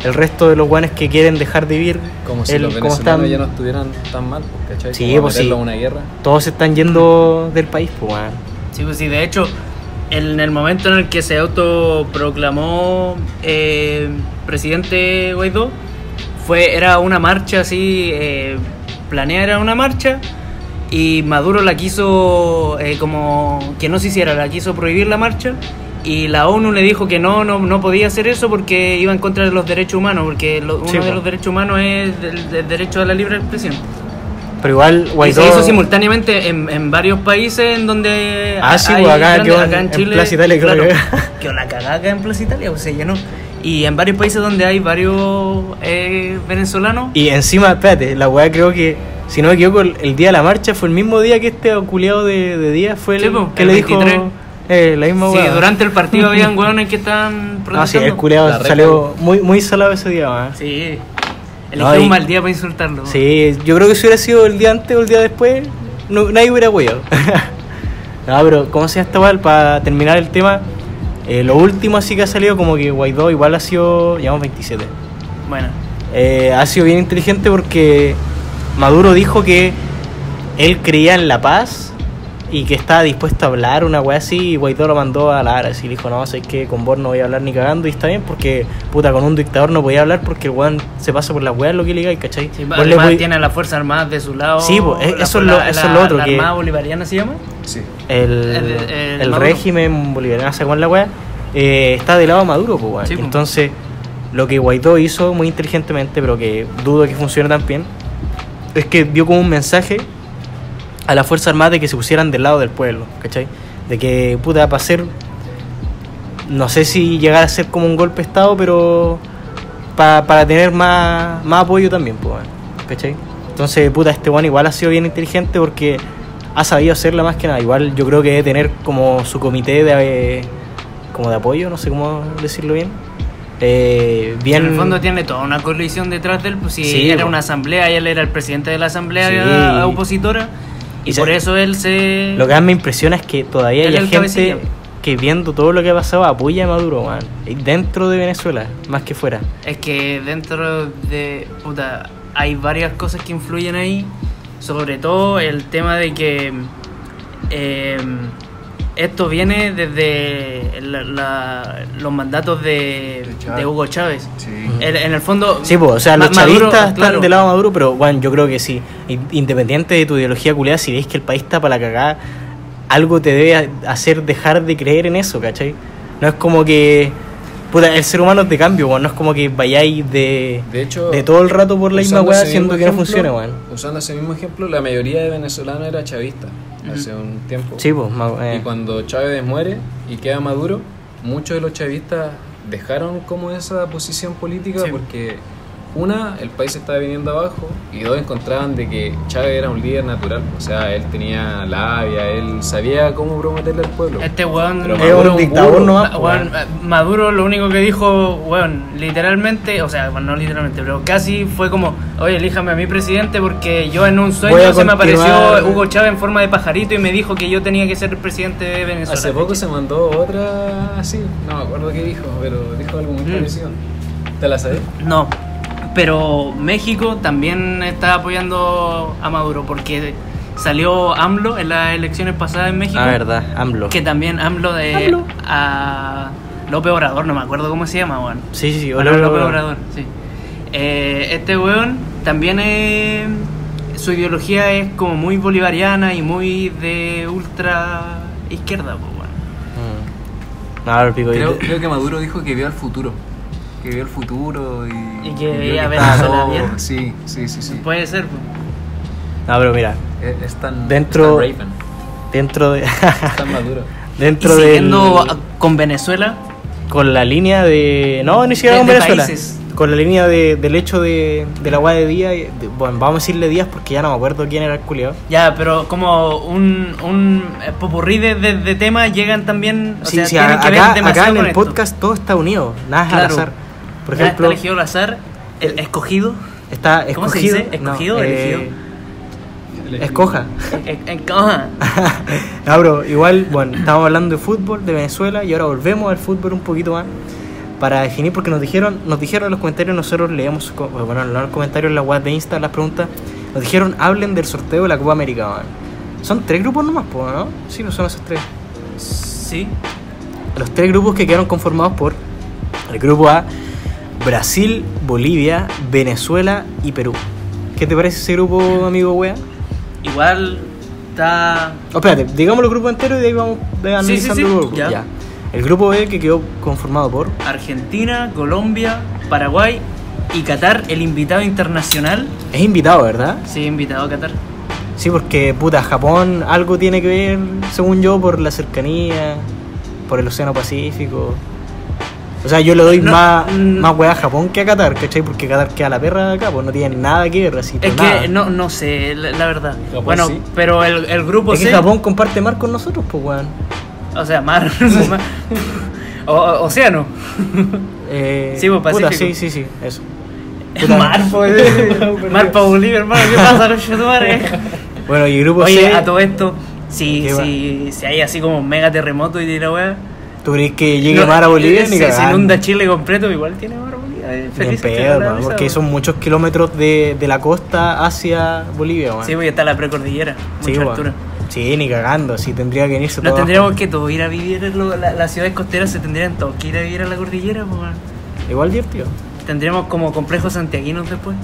el resto de los weones que quieren dejar de vivir. Como si el- los como venezolanos están- ya no estuvieran tan mal, pues, ¿cachai? Sí, pues, sí. una guerra. Todos se están yendo del país, pues, weón. Sí, pues sí, de hecho, en el momento en el que se autoproclamó eh, presidente Guaidó, fue, era una marcha así, eh, planeada era una marcha, y Maduro la quiso eh, como que no se hiciera, la quiso prohibir la marcha, y la ONU le dijo que no, no, no podía hacer eso porque iba en contra de los derechos humanos, porque lo- uno Sí, de los derechos humanos es el, el derecho a la libre expresión. Pero igual Y Guaidó... se hizo simultáneamente en, en varios países en donde. Ah, sí, hay pues, acá grandes- quedó en- en Plaza Italia, creo claro, que- la cagada acá en Plaza Italia, pues se llenó. Y en varios países donde hay varios eh, venezolanos. Y encima, espérate, la weá creo que, si no me equivoco, el, día de la marcha fue el mismo día que este culiado de, de día fue el Sí, po, que el le 23. dijo eh, la misma sí, durante el partido habían hueones que estaban Ah, sí, protestando. el culiado La salió muy, muy salado ese día. Sí. No, Eligió y- un mal día para insultarlo. Sí, yo creo que si hubiera sido el día antes o el día después, no, nadie hubiera weado. no, pero ¿cómo se llama esta weá? Para terminar el tema, eh, lo último así que ha salido como que Guaidó igual ha sido, llevamos 27. Bueno. Eh, ha sido bien inteligente porque Maduro dijo que él creía en la paz y que estaba dispuesto a hablar una weá así y Guaidó lo mandó a la Ara y le dijo, no, sé que con vos no voy a hablar ni cagando y está bien porque puta con un dictador no podía hablar porque el weón se pasa por las weas lo que le diga, ¿cachai? Sí, Vos le además tiene a las Fuerzas Armadas de su lado. Sí, pues, la- eso es lo- la- eso es la- lo otro La que- Armada Bolivariana se llama. Sí. el, el- el el Maduro. régimen boliviano, según la weá, eh, está del lado de Maduro, pues, weón. Sí. Entonces, lo que Guaidó hizo muy inteligentemente, pero que dudo que funcione tan bien, es que dio como un mensaje a la Fuerza Armada de que se pusieran del lado del pueblo, ¿cachai? De que, puta, para hacer, no sé si llegar a ser como un golpe de Estado, pero pa- para tener más, más apoyo también, pues, ¿cachai? Entonces, puta, este weón igual ha sido bien inteligente porque ha sabido hacerla más que nada. Igual yo creo que debe tener como su comité de, eh, como de apoyo, no sé cómo decirlo bien. Eh, bien En el fondo tiene toda una coalición detrás de él, pues si Sí, era po. una asamblea y él era el presidente de la asamblea Sí. opositora y, Y por se- eso él se... Lo que más me impresiona es que todavía Él hay gente cabecilla. que viendo todo lo que ha pasado apoya a Maduro. Y Dentro de Venezuela, más que fuera. Es que dentro de... Puta, hay varias cosas que influyen ahí, sobre todo el tema de que... eh, esto viene desde la- la- los mandatos de, De Chávez. de Hugo Chávez. Sí. En, en el fondo. Sí, pues, o sea, los Maduro, chavistas están claro. del lado Maduro, pero bueno, yo creo que sí. In- Independiente de tu ideología culiada, si veis que el país está para la cagada, algo te debe hacer dejar de creer en eso, ¿cachai? No es como que. Puta, el ser humano es de cambio, weón. No es como que vayáis de, De hecho, de todo el rato por la misma weá haciendo que no funcione, weón. Usando ese mismo ejemplo, la mayoría de venezolanos era chavista hace un tiempo. Sí, pues, eh. Y cuando Chávez muere y queda Maduro, muchos de los chavistas dejaron como esa posición política Sí. porque una, el país estaba viniendo abajo y dos, encontraban de que Chávez era un líder natural. O sea, él tenía labia, él sabía cómo prometerle al pueblo. Este weón. Pero Es Maduro un dictador burro. nomás, Ma- po, weón, weón. Maduro lo único que dijo, weón, literalmente, o sea, bueno, no literalmente, pero casi fue como, oye, elíjame a mi presidente porque yo en un sueño se me apareció Hugo Chávez en forma de pajarito y me dijo que yo tenía que ser el presidente de Venezuela. Hace poco se mandó otra así, no me acuerdo qué dijo, pero dijo algo muy Mm. parecido. ¿Te la sabes? No, pero México también está apoyando a Maduro porque salió AMLO en las elecciones pasadas en México. Ah, verdad, AMLO. Que también AMLO de AMLO. a López Obrador, no me acuerdo cómo se llama, weón. Sí, sí, sí. Bueno, López. Obrador, sí. Eh, este weón también es, su ideología es como muy bolivariana y muy de ultra izquierda, pues, weón. Mm. No, Creo, creo que Maduro dijo que vio el futuro. Que vio el futuro y. Y que vio veía Venezuela todo- bien. Sí, sí, sí, sí. Puede ser, pues. No, pero mira, Es, es tan. Dentro- es tan Raven. dentro de. Está Maduro. dentro y de. siguiendo a- con Venezuela, Con la línea de. No, ni siquiera De- con de Venezuela. países. Con la línea de, del hecho de, de la weá de Díaz. de- bueno, vamos a decirle Díaz porque ya no me acuerdo quién era el culiado. ya, pero como un, un eh, popurrí de, de- de temas llegan también, o Sí, sea, sí, tienen a- que acá, ver demasiado acá en el esto. podcast todo está unido. Nada es al Claro. azar. Por ejemplo, está elegido al azar, el escogido, está ¿Cómo se escogido. dice? ¿Escogido o no, elegido? Escoja. eh, eh, ajá. No, igual, bueno, estábamos hablando de fútbol, de Venezuela, y ahora volvemos al fútbol un poquito más para definir, porque nos dijeron, nos dijeron en los comentarios, nosotros leíamos, bueno, no en los comentarios, en la web de Insta, las preguntas, nos dijeron, hablen del sorteo de la Copa América, man. Son tres grupos nomás, ¿no? Sí, pues son esos tres. Sí. Los tres grupos que quedaron conformados por el grupo A, Brasil, Bolivia, Venezuela y Perú. ¿Qué te parece ese grupo, amigo wea? Igual está Oh, espérate, digamos los grupos enteros y de ahí vamos Sí, analizando sí, sí, los grupos. ya. El grupo B que quedó conformado por Argentina, Colombia, Paraguay y Qatar, el invitado internacional. es invitado, ¿verdad? Sí, invitado a Qatar. Sí, porque puta, Japón algo tiene que ver, según yo, por la cercanía, por el Océano Pacífico. O sea, yo le doy No, más, mm. más weá a Japón que a Qatar, ¿cachai? Porque Qatar queda la perra de acá, pues no tiene nada que ver, así Es nada. que no, no sé, la, la verdad. Japón bueno, sí. pero el, el grupo Es C. que Japón comparte mar con nosotros, pues weón. O sea, mar. mar- o, o- océano. Eh, Sí, pues, puta, Pacífico. sí, sí, sí, eso. Puta. mar, pues. mar para Bolivia, hermano. ¿Qué pasa, tu madre? Bueno, y grupo Oye, C, a todo esto, si, si, si hay así como un mega terremoto y la weá. ¿Tú crees que llegue no, mar a Bolivia? eh, Ni se, se inunda Chile completo, igual tiene mar a Bolivia. eh, feliz pedo, risa, porque son muchos kilómetros de, de la costa hacia Bolivia, weón. Sí, porque está la precordillera, mucha Sí, altura. Sí, ni cagando, sí, tendría que venirse Nos todo tendríamos que todos ir a vivir en lo- la- las ciudades costeras, se tendrían todos que ir a vivir a la cordillera, pues, weón. Igual divertido. Tendríamos como complejos santiaguinos después.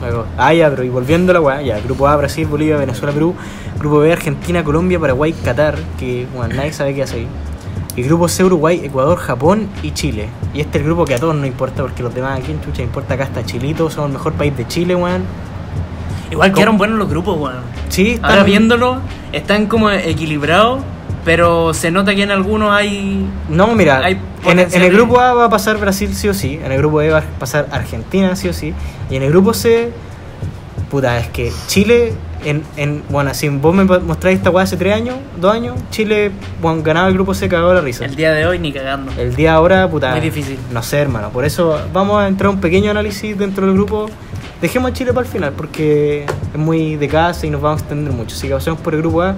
Luego, ah, ya, pero y volviendo a la weá, ya, grupo A, Brasil, Bolivia, Venezuela, Perú, grupo B, Argentina, Colombia, Paraguay, Qatar, que bueno, nadie sabe qué hace ahí. Y grupo C, Uruguay, Ecuador, Japón y Chile. Y este es el grupo que a todos nos importa, porque los demás aquí en Chucha importa acá está Chilito, somos el mejor país de Chile, weón. Igual quedaron buenos los grupos, weón. Sí, están- Ahora viéndolo, están como equilibrados, pero se nota que en algunos hay. No, mira, Hay en el, en el grupo A va a pasar Brasil sí o sí, en el grupo B va a pasar Argentina sí o sí, y en el grupo C, puta, es que Chile, en, en bueno, si vos me mostráis esta weá hace tres años, dos años, Chile, bueno, ganaba el grupo C, cagaba la risa. El día de hoy ni cagando. El día ahora, puta. Muy difícil. No sé, hermano. Por eso vamos a entrar a un pequeño análisis dentro del grupo. Dejemos a Chile para el final, porque es muy de casa y nos vamos a extender mucho. Así que pasemos por el grupo A.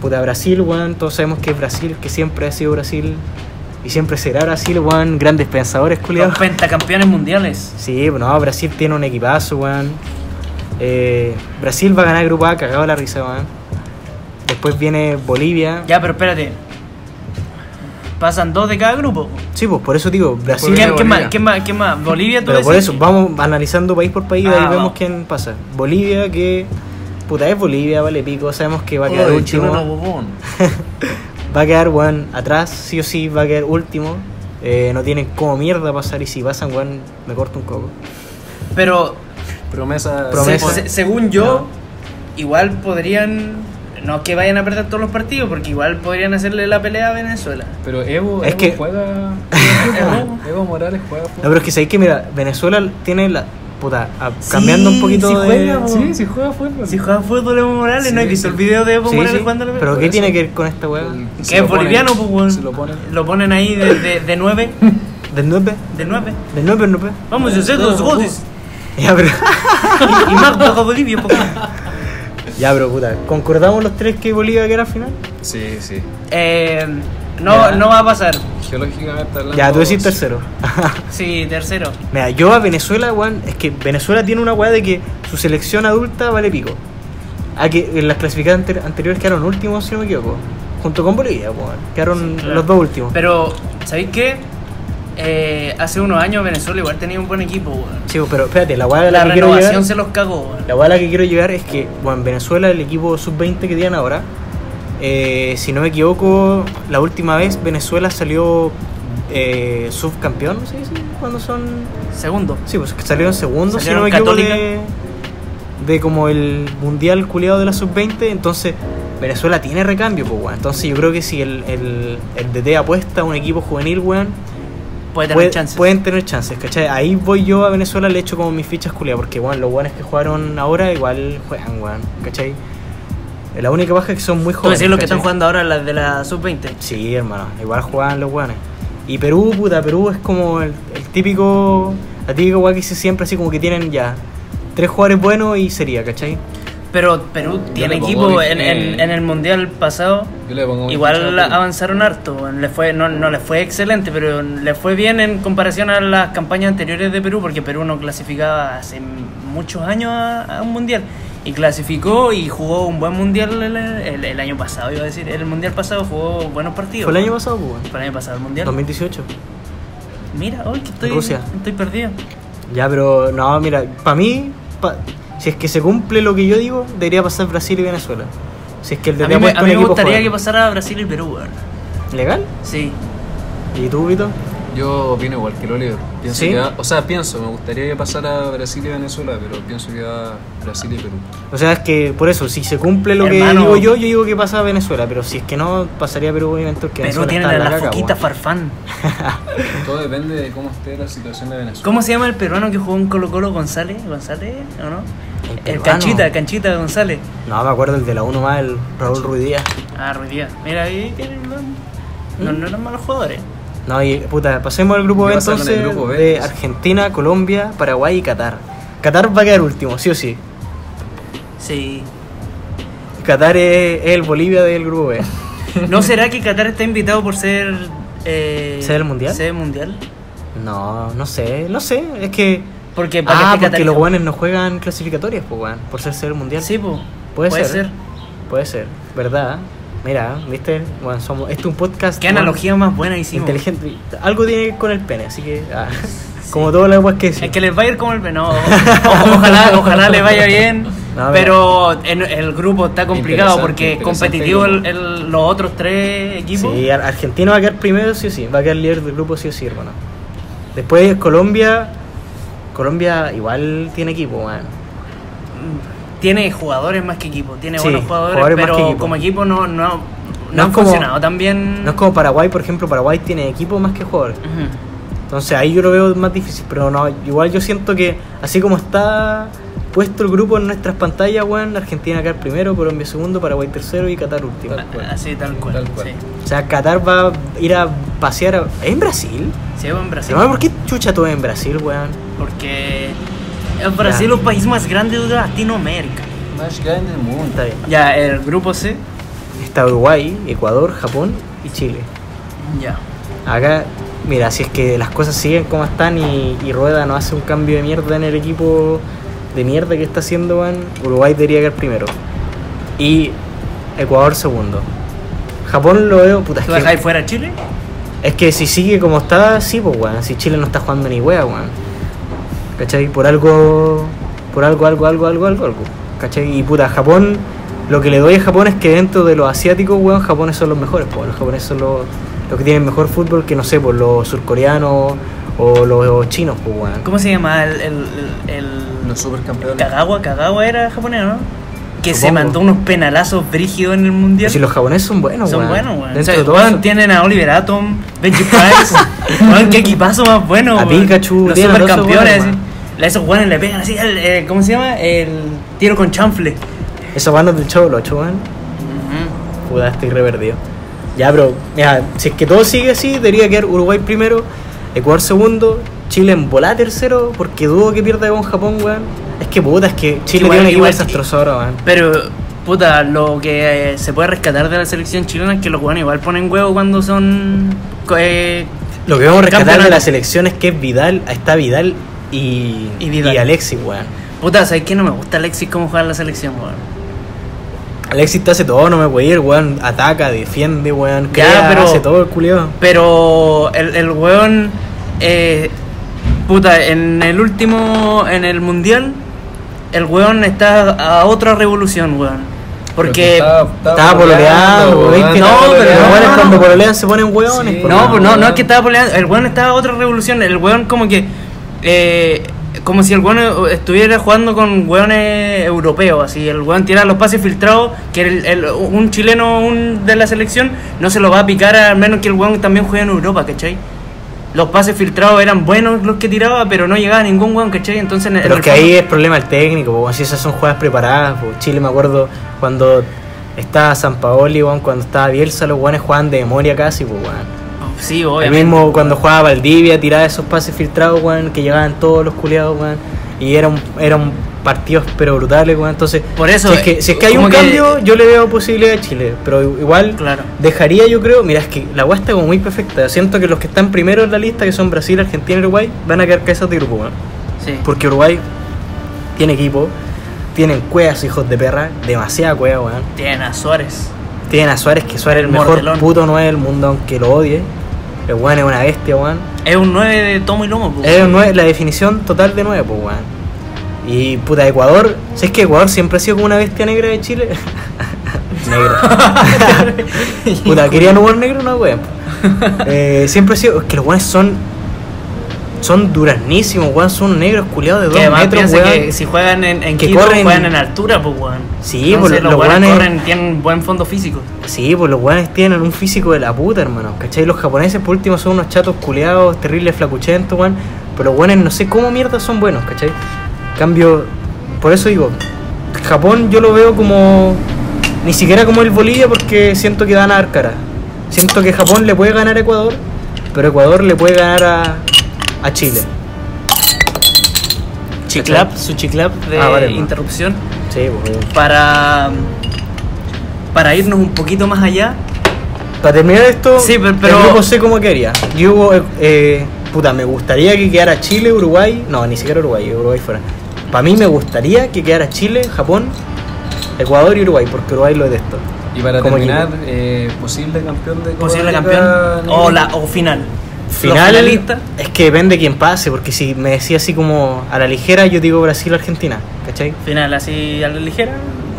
Puta, Brasil, weón. Todos sabemos que es Brasil, que siempre ha sido Brasil. Y siempre será Brasil, weón. Grandes pensadores, Los culiados. pentacampeones mundiales. Sí, bueno, Brasil tiene un equipazo, weón. Eh, Brasil va a ganar el grupo A, cagado la risa, weón. Después viene Bolivia. Ya, pero espérate. Pasan dos de cada grupo. Sí, pues por eso digo, Brasil. ¿Quién, quién más? ¿Quién más? ¿Quién más? Bolivia, tú Pero por eso, vamos analizando país por país, Ah, ahí vemos quién pasa. Bolivia, que. Puta, es Bolivia, vale pico. Sabemos que va a quedar Oye, último. Va a quedar, weón, atrás, sí o sí, va a quedar último. Eh, no tienen como mierda pasar y si pasan, weón, me corto un coco. Pero Promesa. Promesa. se- se- según yo, igual podrían. No es que vayan a perder todos los partidos, porque igual podrían hacerle la pelea a Venezuela. Pero Evo, Es Evo que- juega. Evo. Evo Morales juega. No, pero es que sabéis que, mira, Venezuela tiene la. Puta, a- cambiando un poquito sí de. juega. Sí, sí juega fútbol. Si juega fútbol Evo Morales, Sí, ¿no has visto sí. el video de Evo Sí, Morales sí. jugando al Pero ¿qué eso. tiene que ver con esta weá? Que es boliviano, pues, lo ponen. Lo ponen ahí de, de, de 9. ¿Del 9? De 9. ¿Del 9 9? Vamos a hacer dos goles. Ya, pero. y, y más bajo Bolivia, pues. ya, pero puta, ¿concordamos los tres que Bolivia queda al final? Sí, sí. Eh, no, Ya. no va a pasar. Geológicamente hablando. Ya, tú decís sí. tercero. Sí, tercero. Mira, yo a Venezuela, weón, es que Venezuela tiene una weá de que su selección adulta vale pico. A que en las clasificadas anter- anteriores quedaron últimos, si no me equivoco. Junto con Bolivia, weón. Quedaron Claro. los dos últimos. Pero, ¿sabéis qué? Eh, hace unos años Venezuela igual tenía un buen equipo, weón. Sí, pero espérate, la de la, La que renovación llegar. se los cagó, weón. La weá a la que quiero llegar es que, bueno, en Venezuela, el equipo sub-20 que tienen ahora, eh, si no me equivoco, la última vez Venezuela salió eh, subcampeón, ¿sí? sí, cuando son. Segundo. Sí, pues que salieron segundos, si no me equivoco, de, de como el mundial culiado de la sub-20. Entonces, Venezuela tiene recambio, pues, weón. Entonces, yo creo que si el, el, el DT apuesta a un equipo juvenil, weón, Puede tener puede- chances. pueden tener chances, ¿cachai? Ahí voy yo a Venezuela, le echo como mis fichas culiadas, porque, weón, los weones que jugaron ahora igual juegan, weón, ¿cachai? La única baja es que son muy jóvenes. decir lo que están jugando ahora las de la sub-20. Sí, hermano, igual juegan los weones. Y Perú, puta, Perú es como el, el típico, la típica weá que dice siempre así como que tienen ya tres jugadores buenos y sería, ¿cachai? Pero Perú tiene equipo dif- en, en- en el mundial pasado. Yo le pongo mi ficha Igual avanzaron harto. Le fue, no, no le fue excelente, pero le fue bien en comparación a las campañas anteriores de Perú, porque Perú no clasificaba hace muchos años a, a un mundial. Y clasificó y jugó un buen mundial el, el- el año pasado, iba a decir. El mundial pasado jugó buenos partidos. Fue el año pasado. Fue el año pasado el mundial. 2018. Mira, hoy que estoy, Rusia. estoy perdido. Ya, pero no, mira, para mí, pa- si es que se cumple lo que yo digo, debería pasar Brasil y Venezuela. Si es que el A mí, me, a mí me gustaría que pasara Brasil y Perú, weón. ¿Legal? Sí. ¿Y tú, Vito? Yo opino igual que el Oliver. Pienso ¿Sí? que va- o sea, pienso, me gustaría que pasara Brasil y Venezuela, pero pienso que va Brasil y Perú. O sea, es que por eso, si se cumple lo Hermano. que digo yo, yo digo que pasa a Venezuela, pero si es que no, pasaría Perú, obviamente, porque Perú Venezuela tiene la, la caca, foquita farfán. Todo depende de cómo esté la situación de Venezuela. ¿Cómo se llama el peruano que jugó en Colo Colo? ¿González? ¿González o no? El El. Canchita, Canchita González. No, me acuerdo el de la 1 más, el Raúl Ruiz Díaz. Ah, Ruiz Díaz. Mira, ahí tienen. No, no eran malos jugadores. No, y puta, pasemos al grupo ¿Qué B pasa con el entonces grupo B? de Argentina, Colombia, Paraguay y Qatar. Qatar va a quedar último, sí o sí. Sí. Qatar es, es el Bolivia del grupo B. ¿No será que Qatar está invitado por ser. Eh, ¿Sede del mundial? Sede mundial. No, no sé, no sé, es que... Porque para Ah, que porque Qatar- los guanes no juegan clasificatorias, pues, por ser ser mundial. Sí, pues. Puede Puede, ser. ser. Puede ser, ¿verdad? Mira, ¿viste? Bueno, somos, este es un podcast... Qué analogía más buena hicimos. Inteligente. Algo tiene que ver con el pene, así que... ah, Como las weas que Es que les va a ir como el no, o- ojalá, ojalá le vaya bien. No, pero en- el grupo está complicado porque interesante competitivo el- los otros tres equipos. Sí, Ar- Argentina va a quedar primero, sí o sí. Va a quedar líder del grupo, sí o sí, hermano. Después Colombia. Colombia igual tiene equipo, weón. Tiene jugadores más que equipo, tiene Sí, buenos jugadores, pero equipo. como equipo no, no, no, No han es como- funcionado tan bien. No es como Paraguay, por ejemplo. Paraguay tiene equipo más que jugadores. Entonces ahí yo lo veo más difícil. Pero no, igual yo siento que así como está puesto el grupo en nuestras pantallas, weón, Argentina quedar primero, Colombia segundo, Paraguay tercero y Qatar último. Tal cual. Así, tal cual. Tal cual. Sí, O sea, Qatar va a ir a pasear a... ¿Es en Brasil? Sí, va en Brasil. Hermano, ¿Por qué chucha todo en Brasil, weón? Porque es Brasil es el país más grande de Latinoamérica. Más grande del mundo. Está bien. Ya, el grupo C. Está Uruguay, Ecuador, Japón y Chile. Ya. Acá, mira, si es que las cosas siguen como están y, y Rueda no hace un cambio de mierda en el equipo de mierda que está haciendo, weón, Uruguay debería quedar primero. Y Ecuador segundo. Japón lo veo, puta, ¿Tú dejáis fuera Chile? es que si sigue como está, sí, pues weón. Si Chile no está jugando ni wea, weón. ¿Cachai? Por algo, por algo, algo, algo, algo, algo, algo. ¿Cachai? Y puta, Japón, lo que le doy a Japón es que dentro de los asiáticos, weón, japoneses son los mejores, pues. Los japoneses son los, los que tienen mejor fútbol que, no sé, por los surcoreanos o los chinos, pues, weón. ¿Cómo se llama el, el, el, Los supercampeones. Kagawa? Kagawa era japonés, ¿no? Que se mandó unos penalazos brígidos en el mundial. Si los japoneses son buenos, Son buenos, weón. Dentro O sea, de todo tienen a Oliver Atom, Benji Price. weón, qué equipazo más bueno, A weón. Pikachu, Los supercampeones. A esos weones le pegan así, el, eh, ¿cómo se llama? El tiro con chanfle. Esos vanos del chavo, los. Puta, estoy re perdido. Ya, pero, mira, si es que todo sigue así, debería quedar Uruguay primero, Ecuador segundo, Chile en volá tercero, porque dudo que pierda con Japón, weón. Es que puta, es que Chile Igual- tiene un equipo desastroso ahora, weón. Pero, puta, lo que eh, se puede rescatar de la selección chilena es que los weones igual ponen huevo cuando son. eh, Lo que vamos a rescatar de la selección es que es Vidal, está Vidal y, Y Alexis, weón. Puta, ¿sabes qué? No me gusta Alexis cómo juega en la selección, weón. Alexis te hace todo, no me puede ir, weón. Ataca, defiende, weón. Ya, Crea, pero- hace todo el culiado. Pero el, el weón. Eh, puta, en el último. En el mundial. El weón está a otra revolución, weón. Porque. Estaba pololeando, ¿viste? No, pero los weones cuando pololean se ponen weones, Sí. No, weón. pues no, no es que estaba peleando. El weón estaba a otra revolución. El weón como que. Eh, como si el weón estuviera jugando con weones europeos. Así, el weón tira los pases filtrados. Que el, el- un chileno un de la selección no se lo va a picar al menos que el weón también juegue en Europa, ¿cachai? Los pases filtrados eran buenos los que tiraba, pero no llegaba ningún weón, ¿cachai? Entonces, en, en Pero es que fondo- ahí es problema el técnico, po, si esas son jugadas preparadas. po. Chile me acuerdo cuando estaba San Paoli, cuando estaba Bielsa, los weones jugaban de memoria casi, pues weón. Sí, El obviamente. mismo cuando jugaba Valdivia, tiraba esos pases filtrados, weón, que llegaban todos los culiados, weón. Y eran, eran partidos pero brutales, weón. Entonces, Por eso, si es que, si es que hay un que- cambio, yo le veo posibilidad a Chile. Pero igual Claro. dejaría, yo creo, mira, es que la weá está como muy perfecta. Siento que los que están primero en la lista, que son Brasil, Argentina y Uruguay, van a quedar cabezas de grupo, weón. Sí. Porque Uruguay tiene equipo, tienen cuevas, hijos de perra, demasiada cueva, weón. Tienen a Suárez. Tienen a Suárez, que Suárez es el mejor Mordelón. puto 9 del mundo, aunque lo odie. El weón es una bestia, weón. Es un 9 de tomo y lomo, pues. Es un nueve- la definición total de 9, pues, weón. Y puta, Ecuador, ¿sabes que Ecuador siempre ha sido como una bestia negra de Chile? negra. puta, ¿querían humor negro? No, weón. Eh, siempre ha sido, es que los weones son, son duranísimos, weón, son negros culiados de Que 2 además metros, weón. que si juegan en, en Que Quito, corren- juegan en altura, pues weón. Sí, Entonces, pues, los los weones- corren, tienen buen fondo físico. Sí, pues los weones tienen un físico de la puta, hermano. ¿Cachai? Los japoneses, por último, son unos chatos culeados, terribles, flacuchentos, weón. Pero los weones no sé cómo mierda son buenos, ¿cachai? Cambio, por eso digo, Japón yo lo veo como. Ni siquiera como el Bolivia, porque siento que van a dar cara. Siento que Japón le puede ganar a Ecuador, pero Ecuador le puede ganar a, a Chile. Chiclap, su chiclap de Ah, vale, interrupción. Sí, pues. Para. Para irnos un poquito más allá. Para terminar esto, Sí, pero- pero- el grupo sé cómo quedaría. Yo, eh, eh, puta, me gustaría que quedara Chile, Uruguay. No, ni siquiera Uruguay, Uruguay fuera. Para mí me gustaría que quedara Chile, Japón, Ecuador y Uruguay, porque Uruguay lo detesto. Y para terminar, eh, posible campeón de Copa Posible campeón. O, la, o final. Final, es que depende quién pase, porque si me decía así como a la ligera, yo digo Brasil-Argentina, ¿cachai? Final, así a la ligera.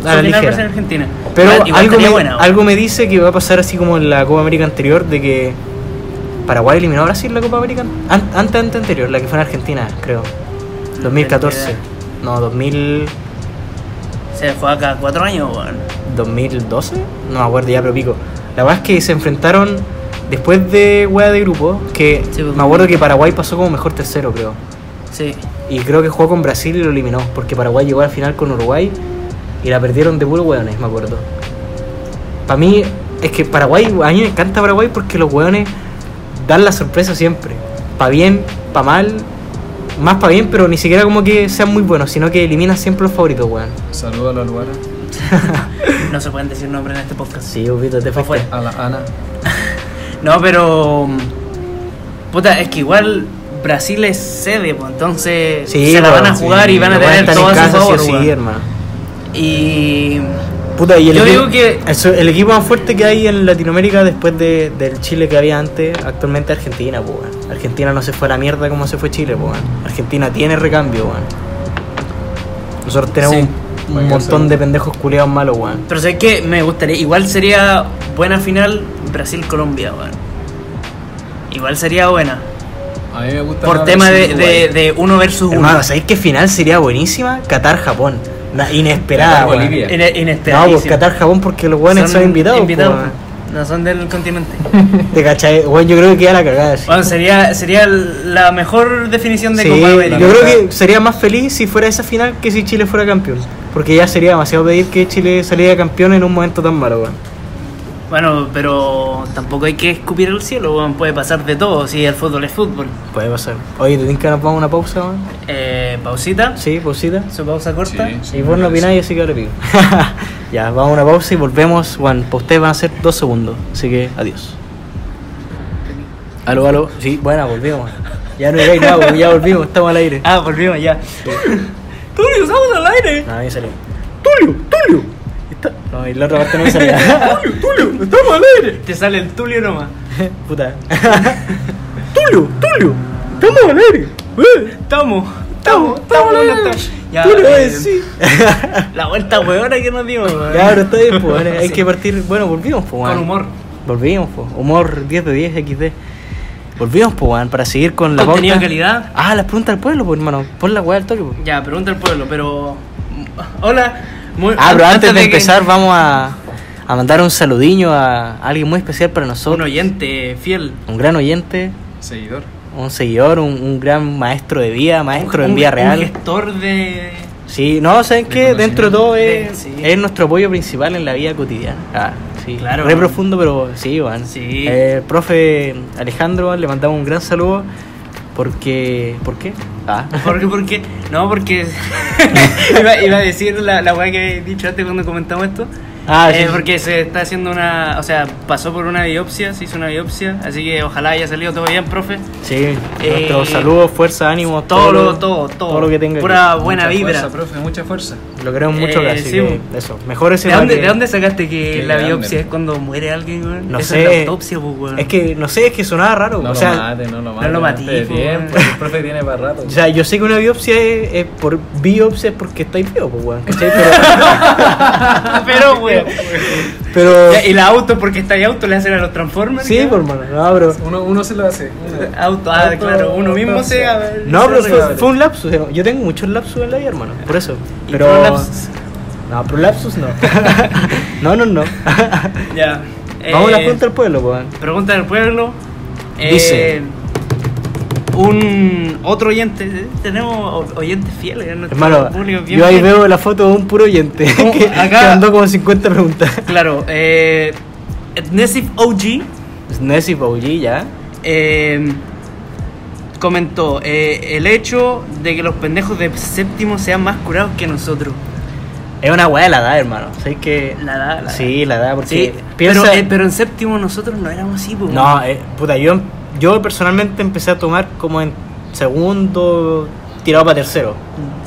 A la ligera. Brasil, Argentina. Pero Igual- algo, me, buena, algo me dice que va a pasar así como en la Copa América anterior, de que Paraguay eliminó a Brasil la Copa América an- antes, antes anterior, la que fue en Argentina, creo. 2014. No, 2000, Se juega cada cuatro años, weón. 2012. No me acuerdo ya, pero pico. La verdad es que se enfrentaron después de wea de grupo, que Sí, pues, me acuerdo que Paraguay pasó como mejor tercero, creo. Sí. Y creo que jugó con Brasil y lo eliminó, porque Paraguay llegó al final con Uruguay y la perdieron de puro hueones, me acuerdo. Para mí, es que Paraguay, a mí me encanta Paraguay porque los hueones dan la sorpresa siempre. Pa' bien, pa' mal, más pa' bien, pero ni siquiera como que sean muy buenos, sino que eliminan siempre los favoritos, weón. Saludos a la Luara, No se pueden decir nombres en este podcast. Sí, obvio, te fuera. a la Ana. No, pero. Puta, es que igual Brasil es sede, pues entonces Sí, se la weón, van a sí, jugar y van a tener todo a su favor, sí, hermano. Y. Puta, y el, Yo equipo, digo que- eso- el equipo más fuerte que hay en Latinoamérica después de, del Chile que había antes, actualmente Argentina, pues. Argentina no se fue a la mierda como se fue Chile, pues. Argentina tiene recambio, weón. Nosotros tenemos Sí. un, un Vaya montón de pendejos culiados malos, weón. Pero sé que me gustaría, igual sería buena final Brasil-Colombia, weón. Igual sería buena. A mí me gusta Por tema de, uno versus uno. Hermano, ¿sabéis qué final sería buenísima? Qatar-Japón. Inesperada, weón. Qatar-Bolivia. Ine- No, pues Qatar-Japón porque los weones son, invitados, pues, weón. No son del continente. ¿Te cachai? Weón, yo creo que ya la cagada. sí. Bueno, sería, sería la mejor definición de Sí, Copa yo América. creo que sería más feliz si fuera esa final que si Chile fuera campeón. Porque ya sería demasiado pedir que Chile saliera campeón en un momento tan malo, weón. Bueno, pero tampoco hay que escupir el cielo, weón. Puede pasar de todo si el fútbol es fútbol. Puede pasar. Oye, ¿te tinca nos vamos a una pausa, weón? Eh, pausita. Sí, pausita. Su pausa corta. Sí, sí, y vos no opináis, así que ahora pico. ya, vamos a una pausa y volvemos, Juan. Para ustedes van a ser dos segundos. Así que, adiós. Aló, aló. Sí, bueno, volvimos. Ya no hay nada, weón, ya volvimos, estamos al aire. Ah, volvimos ya. Tulio, estamos al aire. No, ahí salió. ¡Tulio! ¡Tulio! Está- No, y la otra parte no me salía. ¡Tulio! ¡Tulio! ¡Estamos al aire! Te sale el Tulio nomás. Puta. ¡Tulio! ¡Tulio! ¡Estamos al aire! ¡Eh! Estamos, estamos, estamos, al aire. Ya, Tulio, eh, sí. La vuelta huevona que nos dimos, weón. Ya, pero está bien, pues, hay Sí. que partir. Bueno, volvimos, pues, Con humor. Volvimos, pues. Humor 10 de 10 XD. Volvimos, pues, weón, para seguir con la Contenido pauta. calidad. Ah, las preguntas del pueblo, pues, hermano. Pon la weá al toque, pues. Ya, pregunta al pueblo, pero. Hola. Muy- Ah, pero antes de empezar, vamos a, a mandar un saludiño a alguien muy especial para Un nosotros. oyente fiel. Un gran oyente, Seguidor. un seguidor, un, un gran maestro de vida, maestro un, en vida un real. gestor de. Sí, no, ¿saben qué? Dentro de todo es, De- sí. es nuestro apoyo principal en la vida cotidiana. Ah, sí. Claro. Re profundo, pero sí, Juan. Sí. Eh, profe Alejandro, le mandamos un gran saludo porque... ¿Por qué? Ah. ¿Por qué? ¿Por qué? No, porque. iba, iba a decir la, la weá que he dicho antes cuando comentamos esto. Ah, Eh, sí, porque se está haciendo una. O sea, pasó por una biopsia, se hizo una biopsia. Así que ojalá haya salido todo bien, profe. Sí, Eh, nuestros saludos, fuerza, ánimo, Todo, lo- lo, todo, todo. todo lo que tenga. Pura que- buena Mucha vibra. Fuerza, profe, mucha fuerza. Lo queremos mucho, Eh, así sí, que eso. Mejor ese ¿De dónde, que- ¿De dónde sacaste que la grande. biopsia es cuando muere alguien, weón? No sé. es la autopsia, pues, weón. Es que, no sé, es que sonaba raro. No o lo sea, mate, no lo mate. lo po, tiempo, weón. El profe tiene para rato. o sea, yo sé que una biopsia es, es por biopsia es porque estáis vivo, pues, weón, ¿cachai? Pero, Pero, weón. pero Y la auto, porque está ahí auto, le hacen a los Transformers. sí, por mano, no, pero... Uno, uno se lo hace. uno. Auto, ah, Auto- claro, uno mismo se. No, pero fue, un lapsus. Yo tengo muchos lapsus en la vida, hermano. Por eso. ¿Y Pero. Prolapsus? No, prolapsus no. no, no, no. Ya. Vamos a la Eh, pregunta del pueblo, pues. Pregunta del pueblo. Eh, Dice. Un otro oyente. eh, Tenemos oyentes fieles. en nuestro Hermano, público, bien yo ahí fiel. veo la foto de un puro oyente Oh, que, acá- que mandó como 50 preguntas. Claro, eh. Nesif OG Nessie Pauji, ya. eh, comentó: eh, el hecho de que los pendejos de séptimo sean más curados que nosotros. Es una weá de la edad, hermano. ¿Sabes que La edad, la edad. Sí, la edad, porque. Sí, piensa. pero, eh, pero en séptimo nosotros no éramos así, pues. No, eh, puta, yo, yo personalmente empecé a tomar como en segundo, tirado para tercero.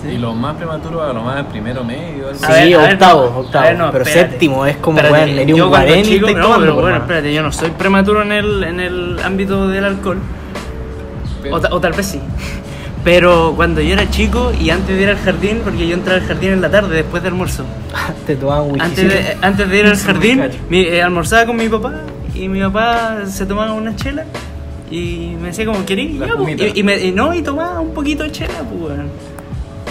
Sí. Y los más prematuros a lo más en primero medio. algo Sí, ver, octavo, no, octavo. ver, no, pero espérate. séptimo es como, Espérate, yo un cuando guarén y chico- estáis no, tomando, pero bueno, hermano. espérate, yo no soy prematuro en el, en el ámbito del alcohol. O, ta- o tal vez sí. Pero cuando yo era chico y antes de ir al jardín, porque yo entraba al jardín en la tarde después de almuerzo. Te tomaban Antes de, antes de ir al jardín, mi- eh, almorzaba con mi papá y mi papá se tomaba una chela y me decía como querí La ya, pues, y, y me, y no, y tomaba un poquito de chela, pues weón.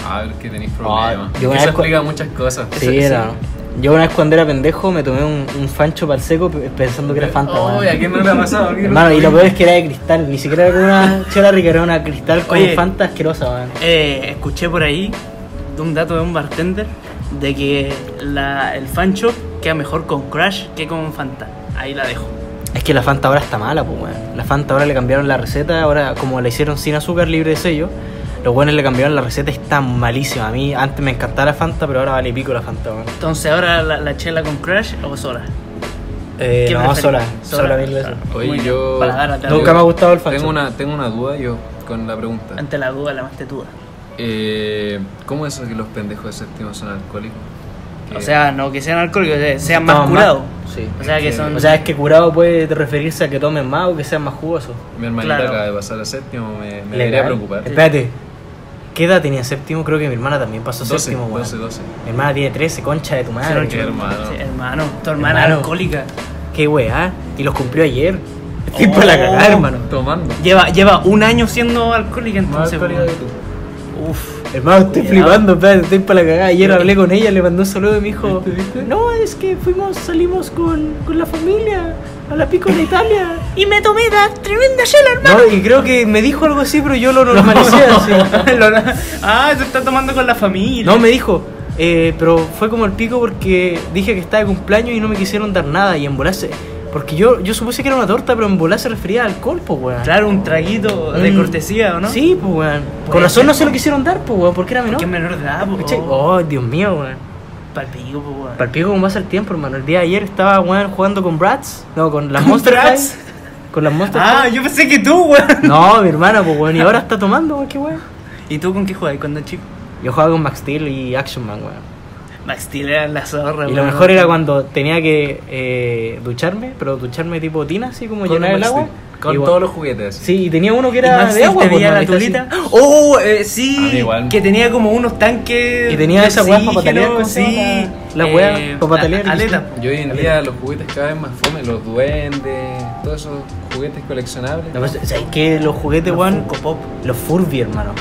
A ver que tenéis problemas. yo una Eso vez cu- explica muchas cosas. Sí, era. Yo una vez cuando era pendejo me tomé un, un fancho para el seco pe- pensando que era Fanta. Oh, weón. ¿y a quién no le ha pasado? Hermano, y lo peor es que era de cristal, ni siquiera era una chela rica, era una cristal con Oye. Fanta asquerosa, weón. Eh, escuché por ahí de un dato de un bartender de que la, el fancho queda mejor con Crash que con Fanta. Ahí la dejo. Es que la Fanta ahora está mala, pues, weón. La Fanta ahora le cambiaron la receta, ahora como la hicieron sin azúcar, libre de sello, los buenos le cambiaron la receta está malísima. A mí antes me encantaba la Fanta, pero ahora vale pico la Fanta. Entonces ahora la, la chela con Crash o sola. Eh, ¿Qué no, sola, Sola. mil veces. Oye, yo. Nunca me ha gustado el fancho. Tengo una, tengo una duda yo con la pregunta. Ante la duda, la más tetuda. Eh, ¿Cómo es eso que los pendejos de séptimo son alcohólicos? que- O sea, no que sean alcohólicos, que sean más curados. Sí. O sea, que son. O sea, es que curado puede referirse a que tomen más o que sean más jugosos. Mi hermanita Claro. acaba de pasar a séptimo, me, me debería preocupar. Espérate. ¿Qué edad tenía séptimo? Creo que mi hermana también pasó 12, séptimo, weón. 12, 12. Mi hermana tiene 13, concha de tu madre. Qué hermano. Sí, hermano, tu hermana Hermano. alcohólica. Qué weá. Y los cumplió ayer. Estoy Oh. para la cagada, hermano. Tomando. Lleva, lleva un año siendo alcohólica, entonces. weón. Uf. Hermano, estoy Cuidado. flipando, espérate, estoy para la cagada. Ayer hablé con ella, le mandó un saludo y me dijo, no, es que fuimos, salimos con, con la familia a la pico en Italia. Y me tomé la tremenda chela, hermano. No, y creo que me dijo algo así, pero yo lo normalicé así. Ah, se está tomando con la familia. No, me dijo, eh, pero fue como el pico porque dije que estaba de cumpleaños y no me quisieron dar nada y en Porque yo, yo supuse que era una torta, pero en volar se refería al alcohol, pues, weón. Claro, un traguito de Mm. cortesía, ¿o no? Sí, pues, weón. Con razón ser, no se lo quisieron dar, pues, weón, porque era menor. Porque es menor de edad. ¿Cachai? Oh, Dios mío, weón. Palpico, weón. Para el pico, ¿cómo pasa el tiempo, hermano? El día de ayer estaba, weón, jugando con Bratz. No, con las ¿Con Monster Bratz? High. Con las Monster Ah, High. yo pensé que tú, weón. No, mi hermana, pues, weón. Y ahora está tomando, weón, qué weón. ¿Y tú con qué juegas cuando chico? Yo jugaba con Max Steel y Action Man, weón. Max Steel era la zorra, Y lo mejor era cuando tenía que eh, ducharme, pero ducharme tipo tina, así como llenar el agua. Steel. Con Igual- todos los juguetes. Sí, y tenía uno que ¿Y era de agua. te pues, la manita, así. tulita? ¡Oh! eh, sí. Que tenía como unos tanques. Y tenía de esas weas pa' oxígeno, patalear, ¿cómo se Sí. La- la wea pa' patalear, Aleta. Y hoy en día los juguetes cada vez más fome, los duendes, todos esos juguetes coleccionables. No, pues, ¿sabes qué? Los juguetes, Los weón, los Furby, hermano.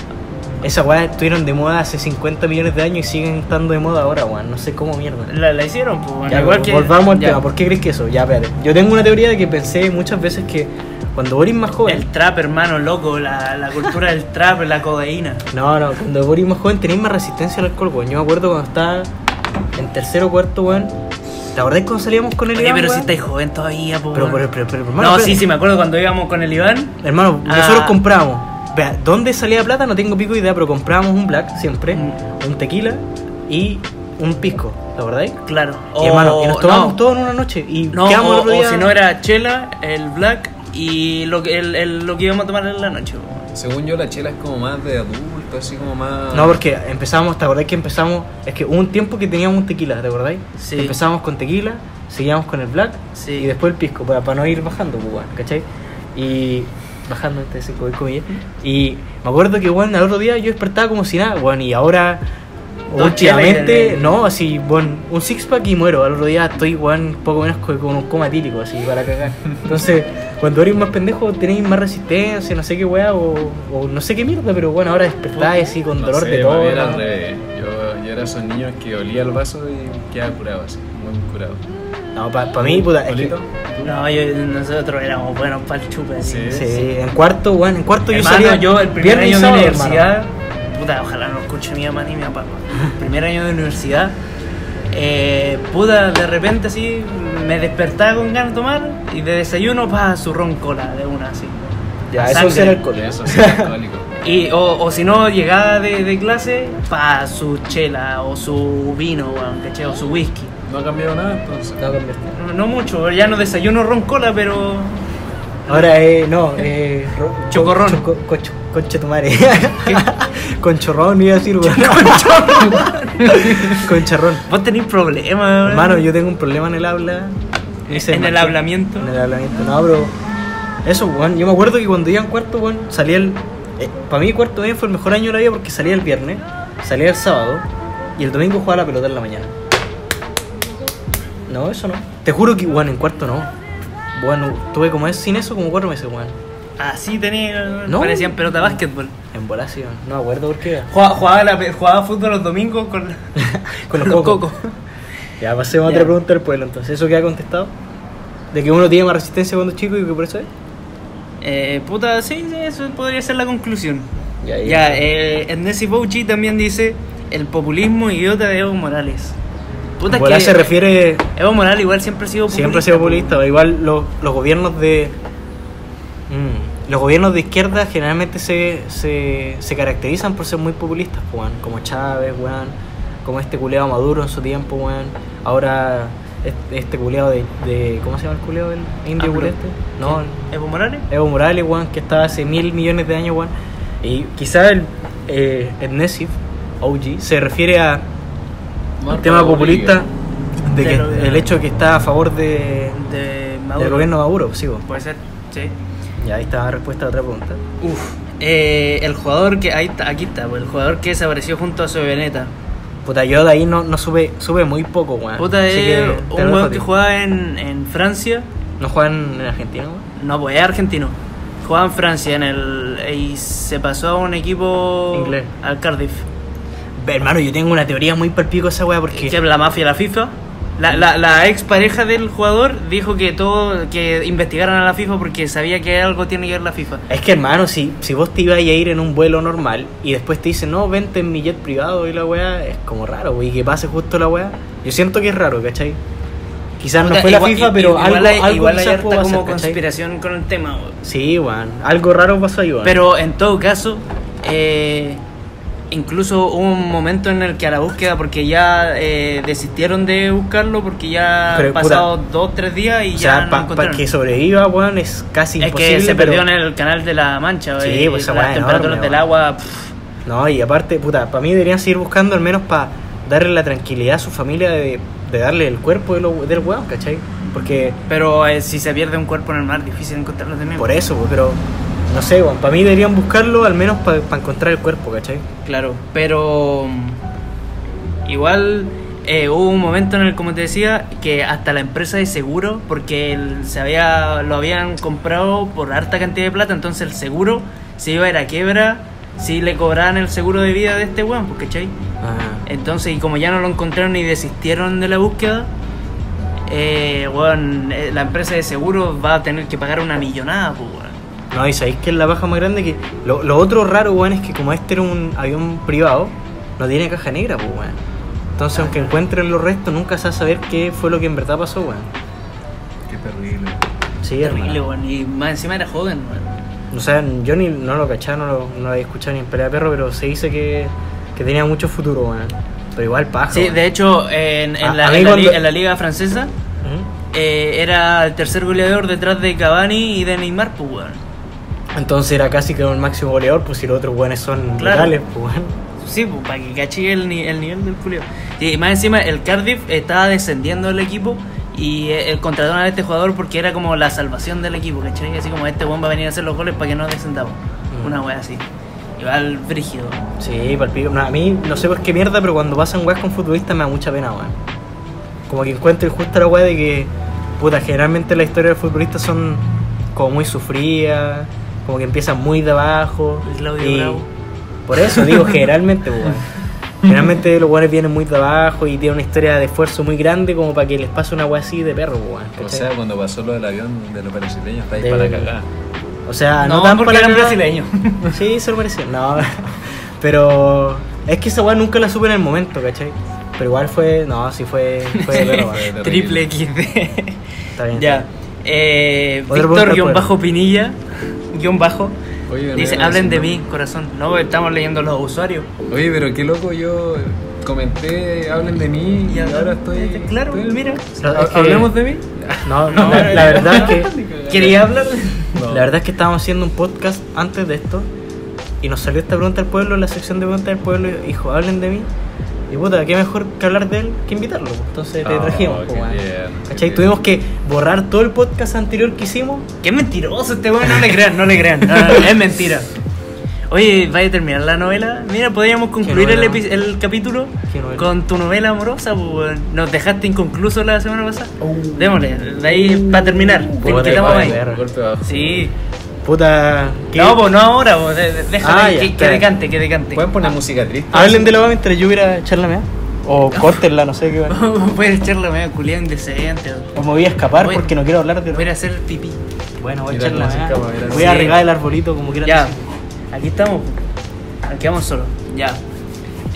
Esas weas estuvieron de moda hace 50 millones de años y siguen estando de moda ahora, weón. No sé cómo mierda. La, la hicieron, pues, Ya, igual que. volvamos al tema. ¿Por qué crees que eso? Ya, espérate. Yo tengo una teoría de que pensé muchas veces que cuando eres más joven. El trap, hermano, loco. La, la cultura del trap, la codeína. No, no, cuando eres más joven tenéis más resistencia al alcohol, weón. Yo me acuerdo cuando estaba en tercero o cuarto, weón. ¿Te acordás cuando salíamos con el Oye, Iván, pero si weón? estáis joven todavía, pues. Pero, pero, pero, pero, hermano, no, espérate. sí, sí, me acuerdo cuando íbamos con el Iván. Hermano, Ah. nosotros comprábamos. Vea, ¿dónde salía plata? No tengo pico de idea, pero comprábamos un black siempre, Mm. un tequila y un pisco, ¿la verdad? Claro. y hermano, y nos tomábamos no, todo en una noche y No, quedamos o, otro o día- si no era chela, el black y lo que, el, el- lo que íbamos a tomar en la noche. Según yo, la chela es como más de adulto, así como más. No, porque empezamos, ¿te acordás que empezamos? Es que hubo un tiempo que teníamos un tequila, ¿te acordáis? Sí. Empezamos con tequila, seguíamos con el black Sí. y después el pisco, para, para no ir bajando, pues, ¿cachai? Y bajando entre cinco comillas. Y me acuerdo que, bueno, al otro día yo despertaba como si nada, bueno, y ahora, Dos últimamente, no, así, bueno, un six pack y muero. Al otro día estoy, bueno, poco menos co- con un coma tílico, así, para cagar. Entonces, cuando eres más pendejo, tenéis más resistencia, no sé qué weá, o, o no sé qué mierda, pero bueno, ahora despertáis así con No dolor sé, de todo. al ¿no? revés. Yo, yo era esos niños que olía el vaso y quedaba curado así, muy curado. No, para mí, puta, es que-. No, yo, nosotros éramos buenos para el chupe. Sí. Sí, en cuarto, bueno, en cuarto yo salía. yo el primer año de universidad, hermano. puta, ojalá no escuche mi mamá ni mi papá. El primer año de universidad, eh, puta, de repente así, me despertaba con ganas de tomar y de desayuno, pa, su ron cola de una así. Ya, eso Sangre. es el alcohol. Eso sí, alcohólico. Y, o, o si no, llegaba de, de clase, pa, su chela o su vino, ¿cachai? O su whisky. No ha cambiado nada entonces. No, cambiaste. No, no mucho, ya no desayuno ron cola, pero Ahora eh, no, eh, ro- Chocorrón. choco- cocho- concha tu madre. Conchorrón iba a decir, weón. Concharrón. vos tenés problemas, weón. Hermano, yo tengo un problema en el habla. En el hablamiento. En el hablamiento, no, pero. Eso, weón. Yo me acuerdo que cuando iba en cuarto, weón, salía el. para mí, cuarto año fue el mejor año de la vida porque salía el viernes, salía el sábado y el domingo jugaba la pelota en la mañana. No, eso no. Te juro que, weón, en cuarto no. Bueno, tuve como es sin eso como cuatro meses, weón. Así tenía, No. parecían pelota de básquetbol. En volación. No me acuerdo por qué. Jugaba, jugaba, la fútbol los domingos con, Con los cocos. Ya, pasemos a Ya. otra pregunta del pueblo, entonces. ¿Eso queda contestado? ¿De que uno tiene más resistencia cuando es chico y que por eso es? Eh, puta, sí, sí, eso podría ser la conclusión. Ya, ya. Eh, Ernest Bouchi también dice el populismo idiota de Evo Morales. Puta, es Bola que se refiere. Evo Morales igual siempre ha sido populista. Siempre ha sido po. populista. Igual los, los gobiernos de. Mm, los gobiernos de izquierda generalmente se, se, se caracterizan por ser muy populistas, po, weón. Como Chávez, weón. Como este culeado Maduro en su tiempo, weón. Ahora este, culeado de, de. ¿Cómo se llama el culeado del indio culeste? No, el- ¿Evo Morales? Evo Morales, weón, que estaba hace mil millones de años, weón. Y quizá el eh, Ernest OG se refiere a un tema populista de que de- el hecho de que está a favor de, De Maduro. del gobierno Maduro, sí, po. Puede ser, sí. Ya ahí está la respuesta a otra pregunta. Uf. Eh, el jugador que. Ahí está, aquí está, pues, el jugador que desapareció junto a su Veneta. Puta, yo de ahí no, no supe, supe muy poco, weón. Puta, es un ti. que jugaba en, en Francia. ¿No juegan en Argentina, weón? No, pues es argentino. Jugaba en Francia en el y se pasó a un equipo Inglés. al Cardiff. Ve, Hermano, yo tengo una teoría muy palpico esa weá porque... Que la mafia, la FIFA. La, la, la ex pareja del jugador dijo que todo que investigaran a la FIFA porque sabía que algo tiene que ver la FIFA. Es que hermano, si, si vos te ibas a ir en un vuelo normal y después te dicen, no, vente en mi jet privado y la weá, es como raro, wey, que pase justo la weá. Yo siento que es raro, ¿cachai? Quizás no Puta, fue la FIFA, pero igual algo, hay, algo igual quizás pudo como conspiración con el tema. weón. Sí, weón. Algo raro pasó ahí, weón. Pero en todo caso, eh, incluso hubo un momento en el que a la búsqueda, porque ya eh, desistieron de buscarlo, porque ya Pero, han pasado dos, tres días y o ya sea, no para encontraron. que sobreviva, weón, es casi es imposible. que se pero- perdió en el canal de la Mancha, Sí, y pues las es temperaturas enorme, del agua. pff, No, y aparte, puta, para mí deberían seguir buscando al menos para darle la tranquilidad a su familia de, de darle el cuerpo de lo- del weón, ¿cachai? Porque pero eh, si se pierde un cuerpo en el mar, difícil encontrarlo de nuevo. por eso, pero no sé, weón, para mí deberían buscarlo al menos para encontrar el cuerpo, ¿cachai? Claro, pero igual eh, hubo un momento en el, como te decía, que hasta la empresa de seguro, porque el- se había, lo habían comprado por harta cantidad de plata, entonces el seguro se iba a ir a quiebra si le cobraban el seguro de vida de este weón, pues, ¿cachai? Entonces, y como ya no lo encontraron y desistieron de la búsqueda, eh, weón, eh, la empresa de seguro va a tener que pagar una millonada, pues. No, y sabéis que es la baja más grande que. Lo, lo otro raro, weón, es que como este era un avión privado, no tiene caja negra, pues, weón. Entonces, aunque encuentren los restos, nunca se va a saber qué fue lo que en verdad pasó, weón. Qué terrible. Sí, Terrible, weón. Y más encima era joven, weón. O sea, yo ni no lo cachaba, no lo, no lo había escuchado ni en pelea de perro, pero se dice que, que tenía mucho futuro, weón. Pero igual paja. Sí, de hecho, en, en la, en la cuando- li- en la liga francesa eh, era el tercer goleador detrás de Cavani y de Neymar, pues, weón. Entonces era casi que el máximo goleador, pues si los otros weones son Claro. legales, pues weón. Sí, pues, para que caché el, el nivel del Julio. Y más encima, el Cardiff estaba descendiendo el equipo y eh, el contrataron a este jugador porque era como la salvación del equipo, ¿cachai? Así como este buen va a venir a hacer los goles para que no descendamos. Mm. Una wea así. Igual brígido. Sí, palpico. No, a mí no sé por qué mierda, pero cuando pasan weas con futbolistas me da mucha pena, weón. Como que encuentro justo la wea de que, puta, generalmente las historias de futbolistas son como muy sufridas, como que empiezan muy de abajo. Claudio y Bravo. Por eso digo generalmente, pues, weón. Generalmente los weones vienen muy de abajo y tienen una historia de esfuerzo muy grande como para que les pase una wea así de perro, pues, weón. O sea, cuando pasó lo del avión de los brasileños, está ahí De- para cagar. O sea, no, No, tan porque para eran brasileños. Sí, se lo merecía. No, pero es que esa weá nunca la supe en el momento, ¿cachai? Pero igual fue, no, sí fue, fue de perro. Triple XD. Está bien. Ya. Eh, Otra pregunta Víctor guion bajo Oye, dice hablen de mí corazón no estamos leyendo los usuarios Oye, pero qué loco yo comenté, hablen de mí y, ahora estoy. claro estoy- mira No, es que- hablemos de mí No, no, la, la verdad es que quería hablar No. la verdad es que estábamos haciendo un podcast antes de esto y nos salió esta pregunta del pueblo en la sección de preguntas del pueblo y dijo, hablen de mí. Y puta, qué mejor que hablar de él que invitarlo. pues. Entonces te Oh, trajimos, qué pues, qué ¿Cachai? bien. Tuvimos que borrar todo el podcast anterior que hicimos. qué mentiroso este weón no le crean no le crean No, no, es mentira Oye, ¿vaya a terminar la novela? Mira, podríamos concluir el, el capítulo con tu novela amorosa, pues. Nos dejaste inconcluso la semana pasada. Oh. Démosle, de ahí para terminar. Te igual, ahí. ver. Golpe bajo. Sí. Puta, ¿qué? No, pues no ahora, pues. Déjame Ah, que, ya, que decante, que decante. ¿Pueden poner música triste? Hablen de la mientras yo hubiera echar la mea. O córtenla, no sé qué. weón. Puedes echarle medio culiado indecente. O me voy a esquapar Voy- porque no quiero hablar de Voy a hacer pipí. Bueno, voy a Mira echar la cómo se mea. Voy a regar el arbolito como quieran. Ya, decir. aquí estamos. Aquí vamos solo. Ya.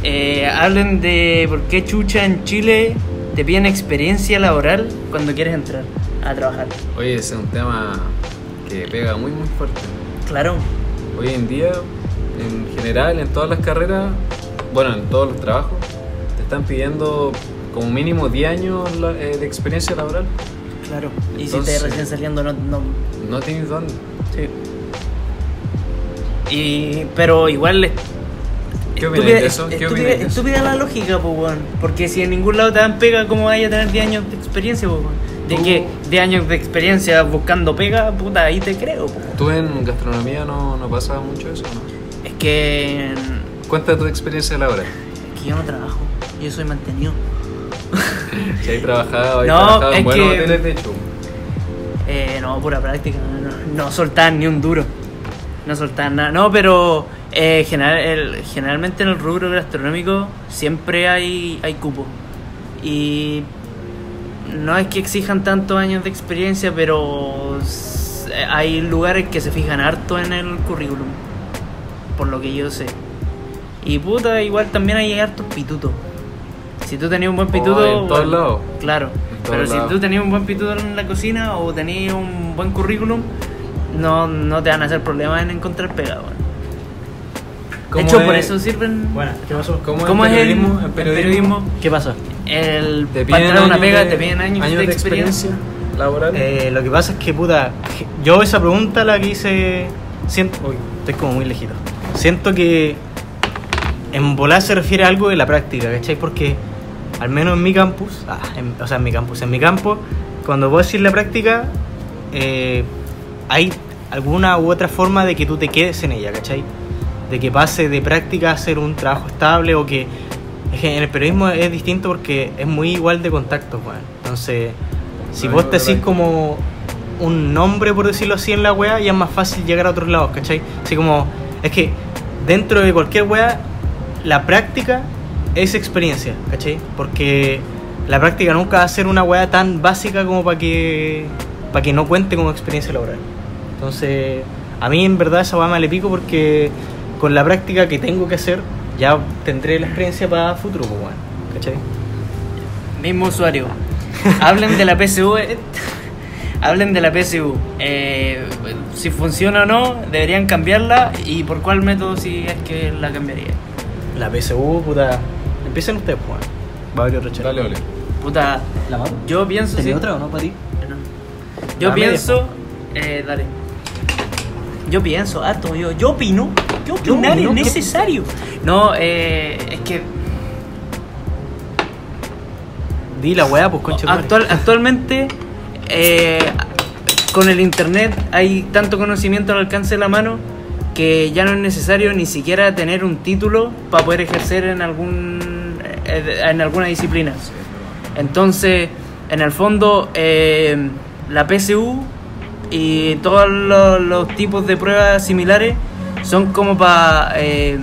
Eh, hablen de por qué chucha en Chile te piden experiencia laboral cuando quieres entrar a trabajar. Oye, ese es un tema que pega muy, muy fuerte. Claro. Hoy en día, en general, en todas las carreras, bueno, en todos los trabajos, te están pidiendo como mínimo 10 años eh, de experiencia laboral. Claro. Y si estás recién saliendo, no. no No tienes dónde. sí. Y, pero igual ¿Qué opinas de eso? ¿Qué estúpida- de eso? estúpida la lógica, weón. Porque si en ningún lado te dan pega, ¿cómo vaya a tener 10 años de experiencia, pues, weón? De Tú- que 10 años de experiencia buscando pega, puta, ahí te creo, weón. ¿Tú en gastronomía no, no pasa mucho eso? ¿no? Es que, Cuenta tu experiencia laboral. es que yo no trabajo, yo soy mantenido. Si hay trabajado, hay No, trabajado en buenos que- hoteles, de hecho. Eh, no, pura práctica. No, no soltaban ni un duro. No soltaban nada. No, pero eh, general, el- generalmente en el rubro gastronómico siempre hay, hay cupo. Y no es que exijan tantos años de experiencia, pero hay lugares que se fijan harto en el currículum. Por lo que yo sé. Y puta, igual también hay hartos pitutos. Si tú tenías un buen Oh, pituto. en todos bueno, lados. Claro. Pero si tú tenías un buen pituto en la cocina o tenías un buen currículum, no, no te van a hacer problemas en encontrar pega, weón. De ¿Cómo hecho, es- por eso sirven. Bueno, ¿qué pasó? ¿Cómo, ¿Cómo es el periodismo? el periodismo? ¿Qué pasa? El, ¿Te para piden entrar a una años pega de- te piden años, de, experiencia. laboral? Eh, lo que pasa es que, puta, yo esa pregunta la que hice, siento, uy, estoy como muy lejito. Siento que en volar se refiere a algo de la práctica, ¿cachai? Porque al menos en mi campus, ah, en- o sea, en mi campus, en mi campo, cuando vos decís la práctica, eh, hay alguna u otra forma de que tú te quedes en ella, ¿cachai? De que pase de práctica a ser un trabajo estable o que... Es que en el periodismo es distinto porque es muy igual de contactos, weón. Entonces, si vos te decís como un nombre, por decirlo así, en la wea, ya es más fácil llegar a otros lados, ¿cachai? Así como, es que dentro de cualquier wea, la práctica es experiencia, ¿cachai? Porque la práctica nunca va a ser una wea tan básica como para que, para que no cuente como experiencia laboral. Entonces, a mí en verdad esa wea me le pico porque con la práctica que tengo que hacer, ya tendré la experiencia para futuro, pues, weón, ¿cachai? Mismo usuario. Hablen de la PSU. eh, Hablen de la PSU. Eh, si funciona o no, deberían cambiarla y por cuál método si es que la cambiaría. La PSU, puta. Empiecen ustedes, pues. Va a haber otro. Dale, ole. Puta, ¿La yo pienso. ¿Tenía sí- otra o no para ti? No. Yo La media, pienso. Eh, dale. Yo pienso, harto, yo, yo opino. Yo opinar opino es necesario. No, eh, es que Di la weá, pues concha. Actual, actualmente, eh, con el internet hay tanto conocimiento al alcance de la mano que ya no es necesario ni siquiera tener un título para poder ejercer en algún eh, en alguna disciplina. Entonces, en el fondo, eh, la PSU y todos los, tipos de pruebas similares son como para eh,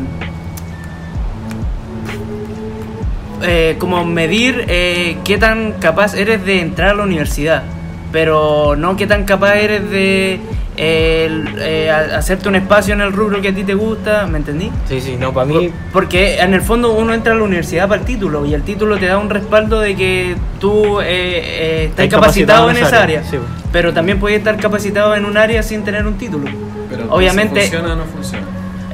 eh, como medir eh, qué tan capaz eres de entrar a la universidad, pero no qué tan capaz eres de el- eh, hacerte un espacio en el rubro que a ti te gusta, ¿me entendí? Sí, sí, no, para mí. Porque en el fondo uno entra a la universidad para el título y el título te da un respaldo de que tú eh, eh, estás capacitado, en esa área, sí. pero también puedes estar capacitado en un área sin tener un título. Pero Obviamente, si ¿Funciona o no funciona?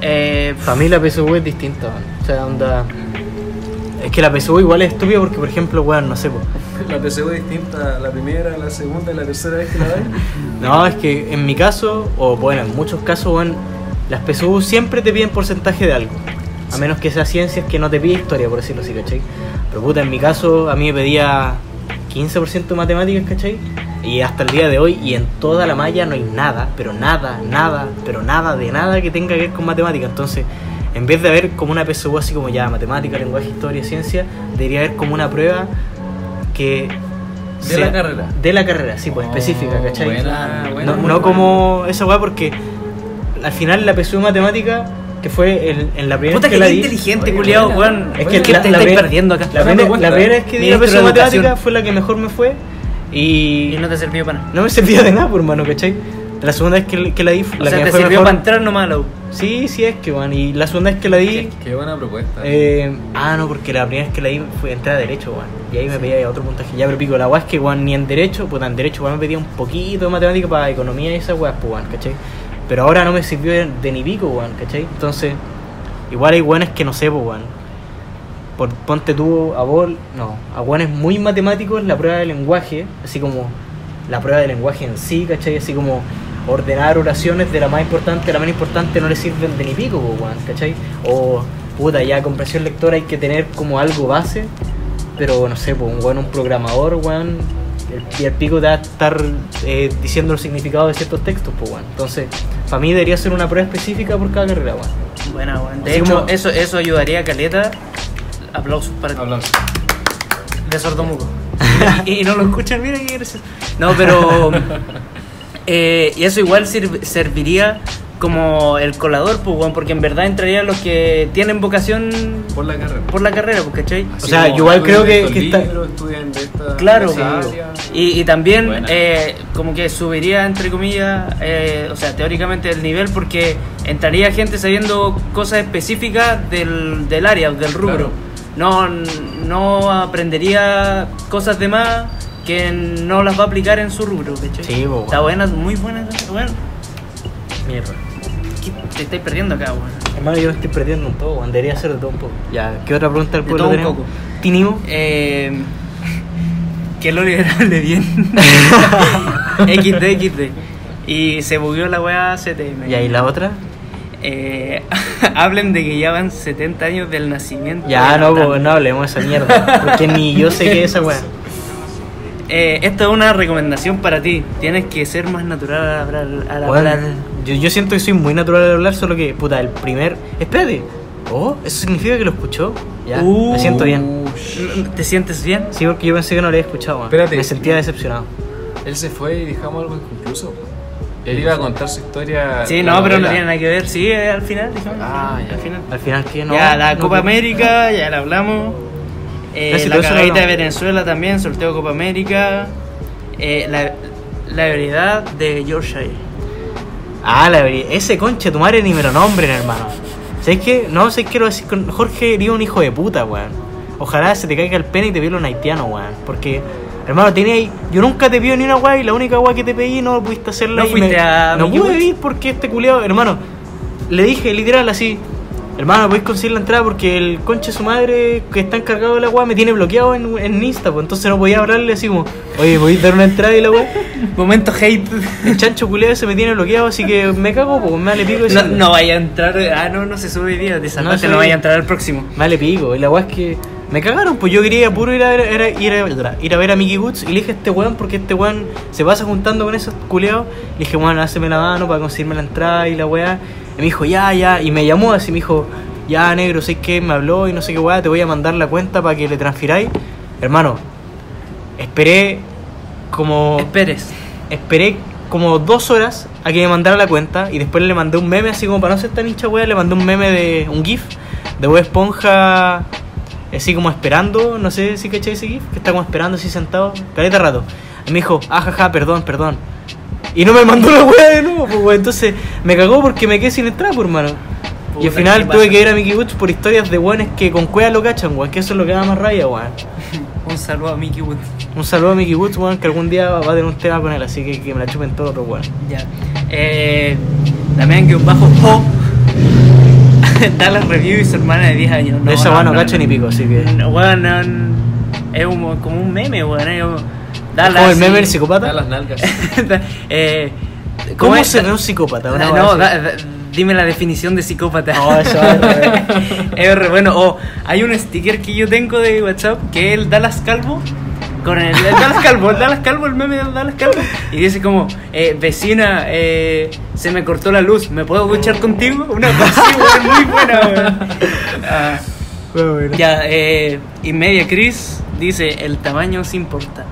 eh, Para mí la PSU es distinta. O sea, onda. Es que la PSU igual es estúpida porque, por ejemplo, weón, no sé. La PSU es distinta la primera, la segunda y la tercera vez que la dais. No, es que en mi caso, o bueno, en muchos casos, weón, las PSU siempre te piden porcentaje de algo. A menos que sea ciencias que no te pide historia, por decirlo así, ¿cachai? Pero puta, en mi caso, a mí me pedía 15% de matemáticas, ¿cachai? Y hasta el día de hoy, y en toda la malla no hay nada, pero nada, nada, pero nada de nada que tenga que ver con matemáticas. Entonces, en vez de haber como una PSU así como ya matemática, lenguaje, historia, ciencia, debería haber como una prueba que... De la carrera. De la carrera, sí, pues Oh, específica, ¿cachai? buena, buena, no buena. como esa weá porque al final la PSU de matemática, que fue el- en la primera puta que que la di... inteligente, culiado, weón. Es que que la- te la primera- perdiendo acá. La, primera- la primera vez que di la PSU de matemática fue la que mejor me fue y Y no te sirvió para nada. no me servía de nada, por hermano, ¿cachai? La segunda vez que, que la di, O la sea, que me te fue sirvió mejor... para entrar nomás a la U. Sí, sí es que, weón. Y la segunda vez que la di... Qué buena propuesta. Eh, ah, no, porque la primera vez que la di fue entrar a derecho, weón. Y ahí me pedía otro puntaje. Ya, pero pico, la weá es que, weón, ni en derecho, pues en derecho, weón, me pedía un poquito de matemática para economía y esas weas, pues, ¿cachai? Pero ahora no me sirvió de, de ni pico, weón, ¿cachai? Entonces, igual hay weones que no sé, pues, weón. Por, ponte tú a vos, no, a weones muy matemáticos la prueba de lenguaje, así como la prueba de lenguaje en sí, ¿cachai? Así como ordenar oraciones de la más importante a la menos importante no le sirven de ni pico, pues, weón, ¿cachai? O puta, ya compresión lectora hay que tener como algo base, pero no sé, pues un weón, un programador, weón, el, y el pico te va a estar eh, diciendo el significado de ciertos textos, pues weón. Entonces, para mí debería ser una prueba específica por cada carrera, weón. Buena, weón. De Así hecho, como- eso, eso ayudaría a Caleta. Aplausos para ti. Hablando. de sordomudo. y, y no lo escuchan, mira qué gracioso. No, pero. eh, y eso igual sir- serviría como el colador, pues, weón, porque en verdad entrarían los que tienen vocación Por la carrera. por la carrera, pues, ¿cachai? O sea, yo igual creo que- que está- esta Claro, de esa área. y, y también eh, como que subiría, entre comillas, eh, o sea, teóricamente el nivel porque entraría gente sabiendo cosas específicas del, del área, del rubro. No, no aprendería cosas de más que no las va a aplicar en su rubro, ¿cachai? Sí, po, Está buena, muy buena, bueno, Mierda. te estáis perdiendo acá, weón. Hermano, yo me estoy perdiendo un poco, weón. Debería ser de todo un poco. Ya, ¿qué otra pregunta del De pueblo todo un tenemos? poco. ¿Tinimo? Eh, que el Oliver hable bien. XD, XD. Y se bugueó la weá CTM. ¿Y ahí la otra? Eh, hablen de que ya van 70 años del nacimiento. Ya, de no, no hablemos de esa mierda. Porque ni yo sé qué es esa weá. Eh, esto es una recomendación para ti. Tienes que ser más natural al hablar. Al Weón, hablar. yo, yo siento que soy muy natural al hablar, solo que, puta, el primer. Espérate. Oh, eso significa que lo escuchó. Ya, Uh. me siento bien. ¿Te sientes bien? Sí, porque yo pensé que no lo había escuchado. Espérate. Me sentía decepcionado. Él se fue y dejamos algo inconcluso. Él iba a contar su historia. Sí, no, pero no tiene nada que ver. Sí, eh, al final. dijimos, Ah, ya. al final. Al final, ¿qué? No, ya, la no, Copa no. América, ya la hablamos. Eh, la lo cagadita de. Venezuela también, sorteo Copa América. Eh, la, la heredad de Yorkshire. Ah, la. Ese conche tu madre ni me lo nombren, hermano. ¿Sabes qué? No, sé qué quiero decir con Jorge eres un hijo de puta, weón. Ojalá se te caiga el pene y te viola un haitiano, weón. Porque, hermano, ahí. Yo nunca te pido ni una weá y la única weá que te pedí no pudiste hacerla. ¿No y fuiste me- a No pude ir porque este culiado, hermano. Le dije literal así. Hermano, podéis conseguir la entrada porque el conche de su madre que está encargado de la weá me tiene bloqueado en, en Insta, pues entonces no podía hablarle así como, oye, ¿podéis dar una entrada y la weá? Momento hate. El chancho culiado se me tiene bloqueado, así que me cago, pues me vale pico. No, no vaya a entrar. Ah, no, no se sube día. De esa No no vaya a entrar al próximo. Vale pico, y la weá es que me cagaron, pues yo quería puro ir a ver, era- ir a, ir a ver a Mickey Woods y le dije a este weón porque este weón se pasa juntando con esos culeados. Le dije, bueno, háceme la mano para conseguirme la entrada y la weá. Y me dijo, ya, ya, y me llamó así, me dijo, ya negro, sé que me habló y no sé qué weá, te voy a mandar la cuenta para que le transfiráis. Hermano, esperé como. Esperes. Esperé como dos horas a que me mandara la cuenta y después le mandé un meme, así como para no ser tan hincha wea, le mandé un meme de un GIF de Bob Esponja, así como esperando, no sé si cachai ese GIF, que está como esperando así sentado, caleta rato. Y me dijo, ajaja, perdón, perdón. Y no me mandó la wea de nuevo, pues wea. entonces me cagó porque me quedé sin entrada, pues, hermano. y al final ¿qué tuve que ir a Mickey Woods por historias de weones que con cueva lo cachan, weón, que eso es lo que da más raya, weón. Un saludo a Mickey Wood. Un saludo a Mickey Woods, weón, que algún día va a tener un tema con él, así que que me la chupen todos otros weón. Ya. Eh, Damián que un bajo po. da la review y su hermana de 10 años. De esa weá no cacho ni pico, así que. No, weón, no, no, es un- como un meme, weón. Es como, da ¿Es la- como el meme del psicópata? Da las nalgas. eh, ¿Cómo es? se ve un psicópata? Una Ah, no, da- da- dime la definición de psicópata. No, eso es re- bueno. O hay un sticker que yo tengo de WhatsApp que es el Dallas Calvo. Con el, el Dallas Calvo, el Dallas Calvo, el meme del Dallas Calvo. Y dice como, eh, vecina, eh, se me cortó la luz, ¿me puedo duchar contigo? Una cosa muy buena, weón. Ah, ya, eh, y Media Chris dice, el tamaño sí importa.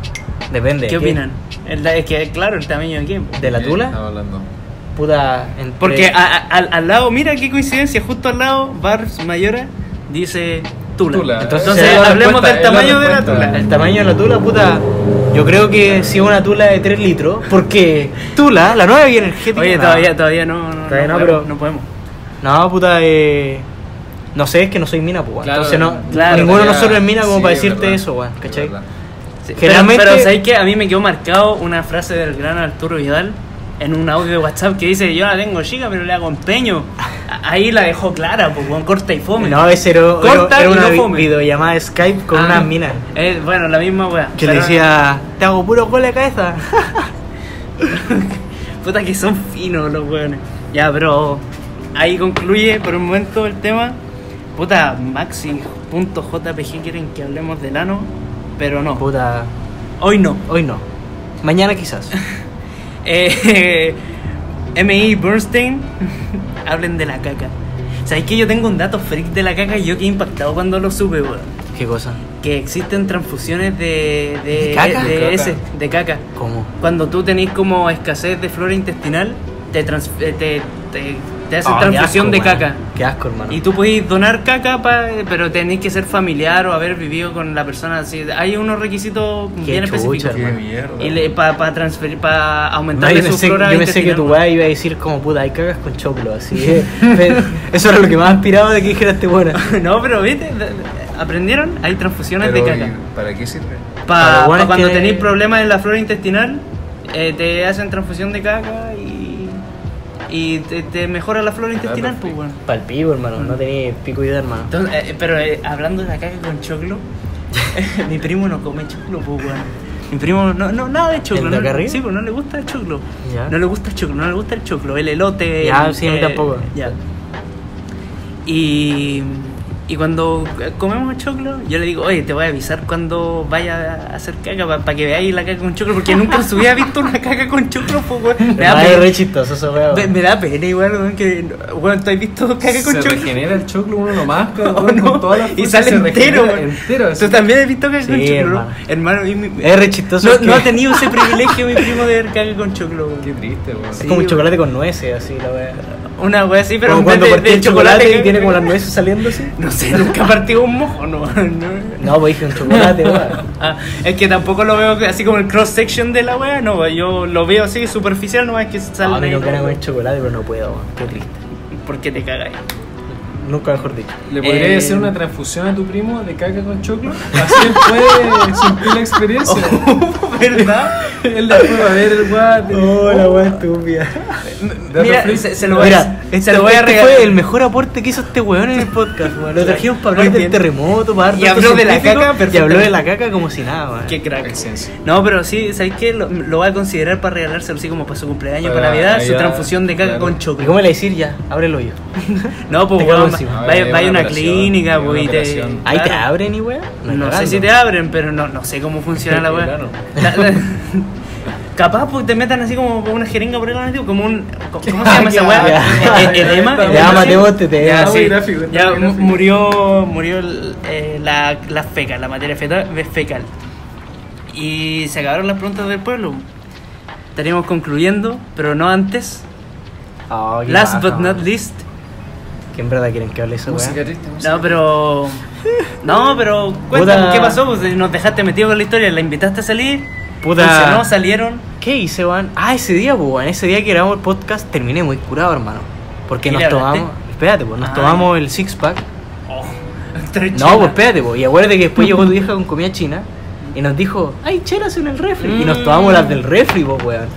Depende. ¿Qué opinan? El, es que, claro, el tamaño de quién. ¿De la tula? Estaba hablando. Puta. entre- Porque a- a- al, al lado, mira qué coincidencia, justo al lado, Barbs Mayora dice Tula. Tula. Entonces, hablemos respuesta, del tamaño de la tula. El tamaño de la tula, puta. Yo creo que si es una tula de 3 litros. Porque tula, la nueva y energética. Oye, todavía, todavía no, no, Todavía no, podemos, pero- no podemos. No, puta, eh. No sé, es que no soy mina, pues. Claro, Entonces, no. claro, ninguno de nosotros es mina como sí, para decirte verdad. eso, weón. ¿Cachai? verdad. Sí, Generalmente- Pero, pero ¿sabéis qué? A mí me quedó marcado una frase del gran Arturo Vidal en un audio de WhatsApp que dice: Yo la tengo chica, pero le hago empeño. A- Ahí la dejó clara, pues, con corta y fome. No, ese era, era- Corta era y una no fome. videollamada de Skype con Ah, una mina. eh, bueno, la misma weá. Que le decía, te hago puro gol de cabeza. Puta que son finos los weones. Ya, pero ahí concluye por un momento el tema. Puta, Maxi.jpg quieren que hablemos del ano, pero no. Puta, Hoy no. hoy no. Mañana quizás. Eh, M.I. Bernstein, hablen de la caca. ¿Sabéis que yo tengo un dato freak de la caca y yo quedé impactado cuando lo supe, weón? ¿Qué cosa? Que existen transfusiones de, de, ¿De caca? de Caca. ese, de caca. ¿Cómo? Cuando tú tenés como escasez de flora intestinal, te, trans- eh, te, te, te hacen Ah, transfusión asco, de caca. Qué asco, hermano. Y tú puedes donar caca, pa- pero tenés que ser familiar o haber vivido con la persona. Así. Hay unos requisitos Qué bien chucha, específicos. Qué hermano. mierda. Y para transferir, para No, aumentarle yo su pensé, flora yo pensé que tu weá iba a decir como puta, hay cagas con choclo, así. Eso era lo que más aspiraba de que dijera este buena. No, pero viste, ¿aprendieron? Hay transfusiones Pero, de ¿y caca. ¿Para qué sirve? Para bueno cuando que- tenéis problemas en la flora intestinal, eh, te hacen transfusión de caca y, y te, te mejora la flora intestinal, pues bueno. Pal pico, hermano, no tenía pico idea, hermano. Entonces, eh, pero eh, hablando de la caca con choclo, mi primo no come choclo, pues bueno. Mi primo no, no nada de choclo. ¿El de no, arriba? Sí, pues no le gusta el choclo. Ya. No le gusta el choclo, no le gusta el choclo, el elote. Ya, el- sí, a mí eh, tampoco. Ya. Y, y cuando comemos choclo, yo le digo, oye, te voy a avisar cuando vaya a hacer caca para que veáis la caca con choclo, porque nunca en su vida he visto una caca con choclo, pues, weón. Me da pena. chistoso eso, weón. Me, me da pena igual, weón, que, weón, ¿tú has visto caca con se choclo? regenera el choclo, uno lo masca, ¿O weón, no? con todas las y sale se entero, weón. entero. ¿Tú también has visto caca con Sí, choclo? hermano. Hermano, mi- Es re chistoso. no, que- no ha tenido ese privilegio mi primo de ver caca con choclo, weón. Qué triste, weón. Es Sí, como un weón. chocolate con nueces, así, la weá. Una wea así, pero Como cuando de, partí de el chocolate que- y tiene como las nueces saliendo así. No sé, nunca partido un mojo, no. no. No, pues dije un chocolate. Ah, es que tampoco lo veo así como el cross section de la wea, no, yo lo veo así superficial, nomás que No, sale mí ahí no quiero comer chocolate, pero no puedo. Qué triste. porque te cagáis. Nunca mejor dicho. ¿Le podrías Eh, hacer una transfusión a tu primo de caca con choclo? Así él puede sentir la experiencia. ¿Verdad? él después va a ver el guate. Oh, la weá estúpida. Dato Mira, se, se lo voy Mira, a, este, se lo voy a este regalar. fue el mejor aporte que hizo este weón en el podcast, weón. Lo trajimos para hablar del terremoto, para dar Y habló de la caca Y habló de perfectamente. la caca como si nada, weón. Qué crack. No, pero sí, ¿sabéis qué? Lo, lo voy a considerar para regalárselo así como para su cumpleaños, para Para Navidad, su transfusión de caca claro. con ¿Y choclo. cómo le decir ya? Abre el hoyo. No, pues Te vaya, vaya a una clínica, hay pues, una y te. Ahí te abren y weón. No sé si te abren, pero no, no sé cómo funciona la weá. Capaz pues te metan así como una jeringa por el lado, como un. ¿Cómo se llama esa weá? Ya. E- Edema. Ya, Mateo, te- te- Ya, sí. gráfico, Ya murió, murió el- eh, la, la feca, la materia fetal, fecal. Y se acabaron las preguntas del pueblo. Estaríamos concluyendo, pero no antes. Oh, Last but not least. Que en verdad quieren que hable esa Música weá. triste, música No, pero. No, pero. Cuéntame, Puta. ¿qué pasó? Pues nos dejaste metido con la historia, la invitaste a salir. Puta. Funcionó, salieron. ¿Qué hice, weón? Ah, ese día, pues, weón. Ese día que grabamos el podcast terminé muy curado, hermano. Porque ¿Y nos tomamos. Espérate, pues, nos Ah, tomamos el six pack. Oh, No, pues espérate, pues. Y acuérdate que después llegó tu vieja con comida china y nos dijo, hay chelas en el refri. Y nos Mm. tomamos las del refri, pues, weón.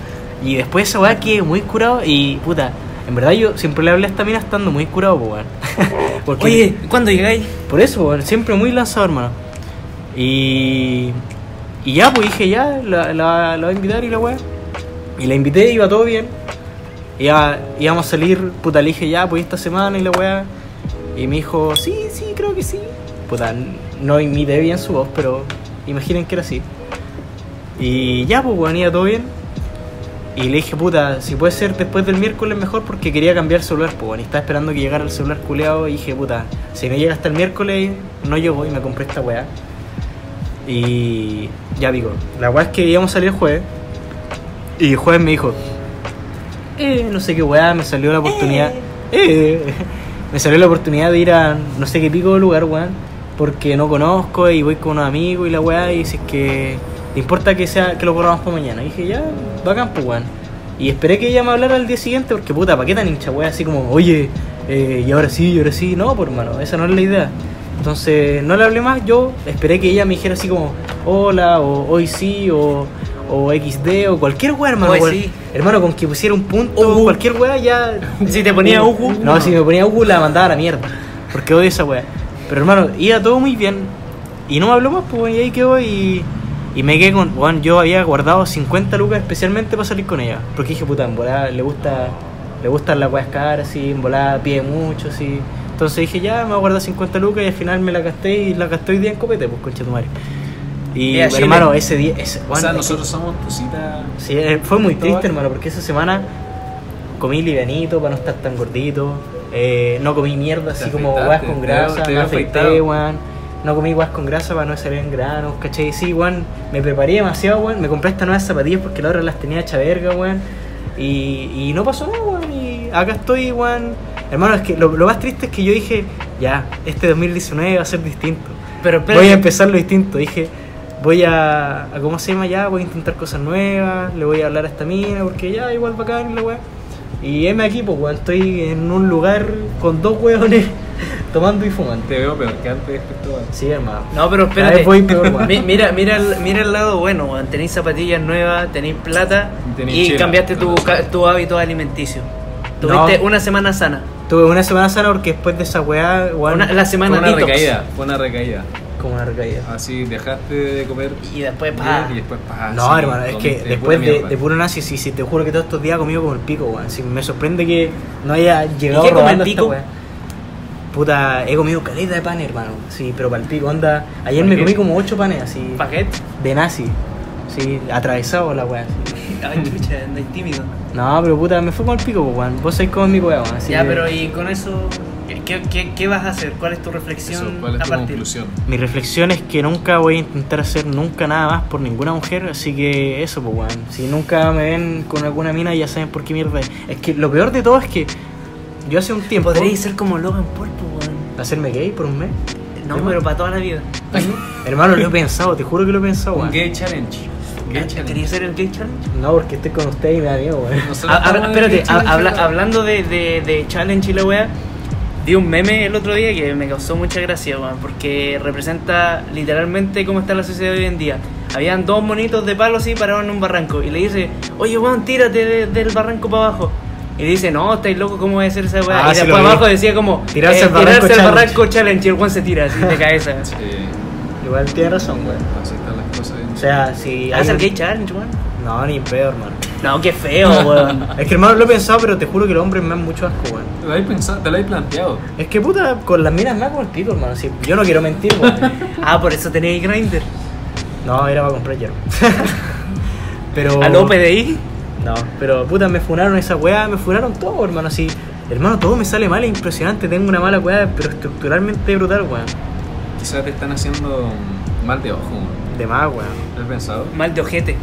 Y después esa weá que muy curado y puta. En verdad yo siempre le hablé a esta mina estando muy curado, pues, weón. Porque Oye, ¿cuándo llegáis? por eso, weón, siempre muy lanzado, hermano. Y. Y ya, pues dije, ya, la, la, la voy a invitar y la weá. Y la invité, iba todo bien. Iba, íbamos a salir, puta, le dije, ya, pues esta semana y la weá. Y me dijo, sí, sí, creo que sí. Puta, no imité bien su voz, pero imaginen que era así. Y ya, pues, weón, iba todo bien. Y le dije, puta, si puede ser después del miércoles mejor porque quería cambiar el celular, pues. Y estaba esperando que llegara el celular culeado y dije, puta, si no llega hasta el miércoles, no llego y me compré esta weá. Y ya digo, la weá es que íbamos a salir el jueves. Y el jueves me dijo, eh, no sé qué weá, me salió la oportunidad. Eh, me salió la oportunidad de ir a no sé qué pico de lugar, weón. Porque no conozco y voy con unos amigos y la weá. Y si es que te importa que sea que lo corramos para mañana. Y dije, ya, bacán, pues weón. Y esperé que ella me hablara al día siguiente porque puta, ¿para qué tan hincha, weá? Así como, oye, eh, y ahora sí, y ahora sí. No, por hermano, esa no es la idea. Entonces no le hablé más, yo esperé que ella me dijera así como, hola, o hoy sí, o, o XD, o cualquier weá, hermano. Hoy cual- sí. Hermano, con que pusiera un punto, Ugu. cualquier weá, ya. Si te ponía Ugu. No, si me ponía Ugu la mandaba a la mierda. Porque odio esa weá. Pero hermano, iba todo muy bien. Y no me habló más, pues y ahí quedó y. Y me quedé con. Bueno, yo había guardado 50 lucas especialmente para salir con ella. Porque dije, puta, en volada le gusta. Le gustan las weas caras, así, en volada pide mucho, así. Entonces dije, ya, me voy a guardar 50 lucas y al final me la gasté y la gasté hoy día en copete, pues concha tu madre. Y Chile. hermano, ese día, ese, O bueno, sea, nosotros somos tu cita. Sí, eh, fue muy triste, hermano, porque esa semana comí livianito para no estar tan gordito. eh, no comí mierda así como guas con grasa, me afeité, afeitado. weón. No comí guas con grasa para no salir en granos, ¿cachai? Sí, weón, me preparé demasiado, weón. Me compré estas nuevas zapatillas porque la otra las tenía hecha verga, weón. Y, y no pasó nada, weón. Y acá estoy, weón. Hermano, es que lo, lo más triste es que yo dije, ya, este 2019 va a ser distinto. Pero Voy a espérate, empezar lo distinto. Dije, voy a, a ¿cómo se llama ya? Voy a intentar cosas nuevas, le voy a hablar a esta mina, porque ya igual bacán la weá. Y heme aquí, pues weón, estoy en un lugar con dos weones tomando y fumando. Te veo peor que antes, Cristóbal. Sí, hermano. No, pero espérate. voy peor, weón. Mira, mira, el, mira el lado bueno, weón. Tenéis zapatillas nuevas, tenéis plata Y tenéis y chela. cambiaste tu, ca- tu hábito alimenticio. Tuviste No. una semana sana. Tuve una semana sana porque después de esa weá, weón, Una- la Fue semana una detox. recaída, fue una recaída. Como una recaída. Así dejaste de comer Y después, pa. y después pa, No, sí, hermano, es que después pura de, mierda. de puro nazi, sí, sí, te juro que todos estos días he comido como el pico, weón. Sí, me sorprende que no haya llegado qué come el esta pico? weá. Puta, he comido caleta de panes, hermano. Sí, pero para el pico, onda. Ayer ¿Para me qué? comí como 8 panes así. Paquete. De nazi. Sí, atravesado la weá. Ay, chucha, andáis tímido. No, pero puta, me fue con el pico, weón. Vos mi weá, weón. así ya, que pero y con eso, ¿qué, qué, qué vas a hacer? ¿Cuál es tu reflexión Eso, ¿Cuál es a tu partir? conclusión? Mi reflexión es que nunca voy a intentar hacer nunca nada más por ninguna mujer, así que eso, pues, weón. Si nunca me ven con alguna mina, ya saben por qué mierda es. Es que lo peor de todo es que yo hace un tiempo. Podríais ser como Logan Paul, pues, weón. ¿Hacerme gay por un mes? No, pero para toda la vida. Hermano, lo he pensado, te juro que lo he pensado, Un weón. gay challenge. Gay challenge. ¿Querías ser el gay challenge? No, porque estoy con usted y me da miedo, weón. Ah, ah, espérate, habla- hablando de, de, de challenge y la wea, vi un meme el otro día que me causó mucha gracia, weón, porque representa literalmente cómo está la sociedad hoy en día. Habían dos monitos de palo así parados en un barranco y le dice, oye weón, tírate de- del barranco para abajo. Y dice, no, estáis loco, ¿cómo voy a hacer esa weá? Ah, y sí después vi. abajo decía como, Tirarse eh, al barranco tirarse challenge. barranco challenge y el weón se tira así de cabeza. Sí, Igual tiene razón, weón. así están las cosas. O sea, si. ¿Haz el un- gay challenge, weón? No, ni peor, hermano. No, qué feo, weón. Es que, hermano, lo he pensado, pero te juro que los hombres me dan mucho asco, weón. Te lo habéis pensado, te lo habéis planteado. Es que, puta, con las minas me como el pico, hermano. Si, yo no quiero mentir, weón. ah, por eso tenéis grinder. No, era para comprar hierro. pero. ¿A lo PDI? No, pero puta, me funaron esa weá, me funaron todo, hermano. Así, hermano, todo me sale mal, es impresionante. Tengo una mala weá, pero estructuralmente brutal, weón. Quizás te están haciendo mal de ojo. weón. De más, weón. ¿Lo has pensado? Mal de ojete.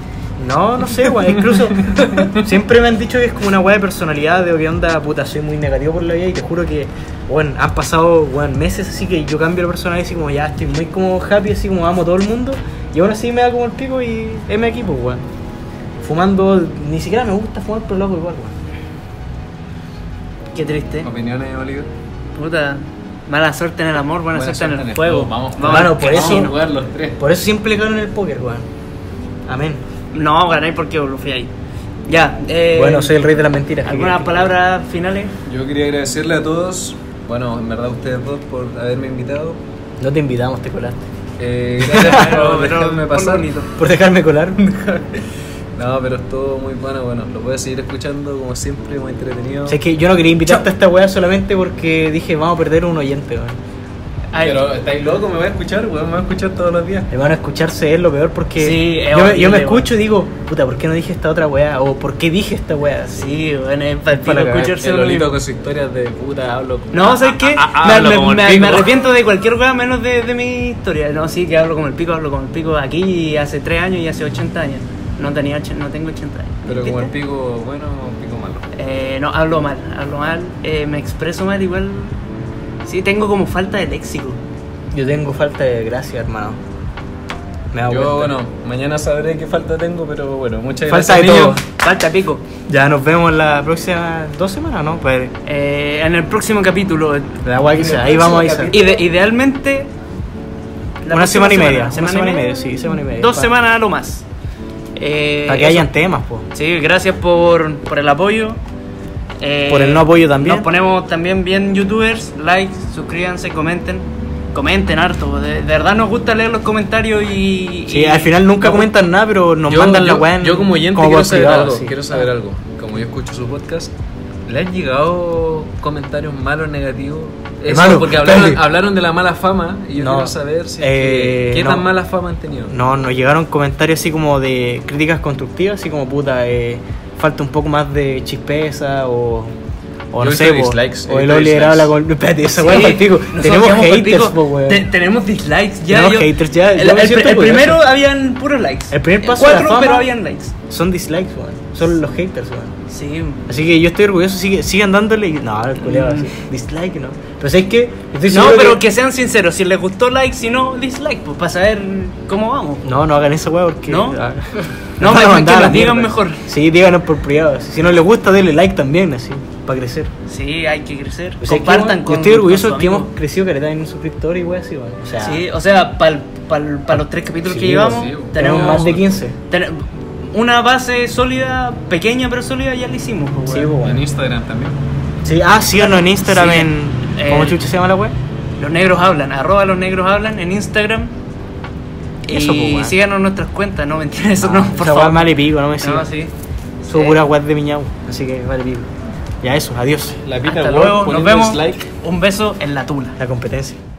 No, no sé, weón. Incluso siempre me han dicho que es como una weá de personalidad, de que onda, puta, soy muy negativo por la vida y te juro que, weón, han pasado, weón, meses así que yo cambio la personalidad así como ya estoy muy como happy, así como amo a todo el mundo. Y aún así me da como el pico y M aquí, pues, weón. Fumando, ni siquiera me gusta fumar, pero lo hago igual, weón. Qué triste. ¿Opiniones, Oliver? Puta. Mala suerte en el amor, buena, Buena suerte, en el fuego. Vamos, Vamos al por Vamos eso- a jugar los tres. Por eso siempre le en el póker, weón. Amén. No, ganáis porque lo fui ahí. Ya, eh, bueno, soy el rey de las mentiras. ¿qué ¿Algunas palabras finales? Yo quería agradecerle a todos, bueno, en verdad a ustedes dos por haberme invitado. No te invitamos, te colaste. Eh, gracias por dejarme pasar. Por dejarme colar. No, pero estuvo muy bueno, bueno, lo voy a seguir escuchando como siempre, muy entretenido. O sea, es que yo no quería invitarte a esta weá solamente porque dije, vamos a perder un oyente, weón. Ay, Pero estáis locos, me voy a escuchar, weón, me voy a escuchar todos los días. Hermano, escucharse es lo peor porque Sí, es yo, me- yo escucho y digo, puta, ¿por qué no dije esta otra weá? O ¿por qué dije esta weá? Sí, bueno, es para Para escucharse El Lolito con sus historias de puta, hablo como... No, ¿sabes qué? Ah, ah, me, arrepiento de cualquier weá menos de, de mi historia. No, sí, que hablo como el pico, hablo como el pico aquí hace 3 años y hace 80 años. No, tenía, no tengo 80 años. Pero como el pico bueno o pico malo. Eh, no, hablo mal, hablo mal, eh, me expreso mal igual. Sí, tengo como falta de léxico. Yo tengo falta de gracia, hermano. Me da Yo, bueno, mañana sabré qué falta tengo, pero bueno, muchas Falta gracias. de niños. todo. Falta pico. Ya nos vemos la próxima dos semanas, ¿no? Pues, Eh, en el próximo capítulo. la weá que sea, ahí vamos a avisar. Ide- idealmente. la Una semana y media, una semana y media, sí, semana y media. Dos semanas a lo más. Eh, Para que eso. hayan temas, po. Sí, gracias por, por el apoyo. Eh, Por el no apoyo también. Nos ponemos también bien youtubers, like, suscríbanse, comenten. Comenten harto, de, de verdad nos gusta leer los comentarios y... Sí, y- al final nunca nos- comentan nada, pero nos Yo, mandan yo, la en- yo como oyente como quiero saber privado, algo, sí. quiero saber algo. Como yo escucho su podcast, ¿Le han llegado comentarios malos, negativos? Eso, Hermano, porque hablaron, hablaron de la mala fama y yo No, quiero saber si eh, que- qué no. tan mala fama han tenido. No, nos llegaron comentarios así como de críticas constructivas, así como puta, eh, falta un poco más de chispeza o. O Yo no sé, dislikes, o el Oli era habla con. Espérate, esa Sí, weá nosotros Tenemos haters, po, weón. Te- tenemos dislikes ya. Tenemos yo- haters ya, El, el- el orgulloso. primero habían puros likes. El primer paso de la Cuatro, fama- pero habían likes. Son dislikes, weón. Son los haters, weón. Sí. Así que yo estoy orgulloso, sigue, sigan dándole. y- No, el. Dislike, ¿no? Pero ¿sabes qué? Estoy No, pero que sean sinceros. Si les gustó like, si no, dislike. Pues para saber cómo vamos. No, no hagan esa weá porque. ¿No? ah, No, que nos digan mejor. Sí, díganos por privado. Si no les gusta, denle like también, así, para crecer. Sí, hay que crecer. O sea, que, Compartan yo con. estoy orgulloso que hemos crecido caleta en suscriptores y weá así, weón. O sea, Sí, o sea, para los tres capítulos Sí, que llevamos, sí, tenemos tenemos más de 15. ten- una base sólida, pequeña pero sólida, ya la hicimos. pues, Sí, po, En. Instagram también. Sí, ah, síganos en Instagram Sí, en. eh, ¿Cómo chucha se llama la weá? Los negros hablan, arroba los negros hablan en Instagram. Eso, y pues, síganos en nuestras cuentas, no mentira, eso Ah, no, por favor. vale pico, no me sigan. No, sí. Subo Sí. pura weá de miñau, así que vale pico. Ya eso, adiós. La Pita Hasta luego, nos vemos. dislike. Un beso en la tula. La competencia.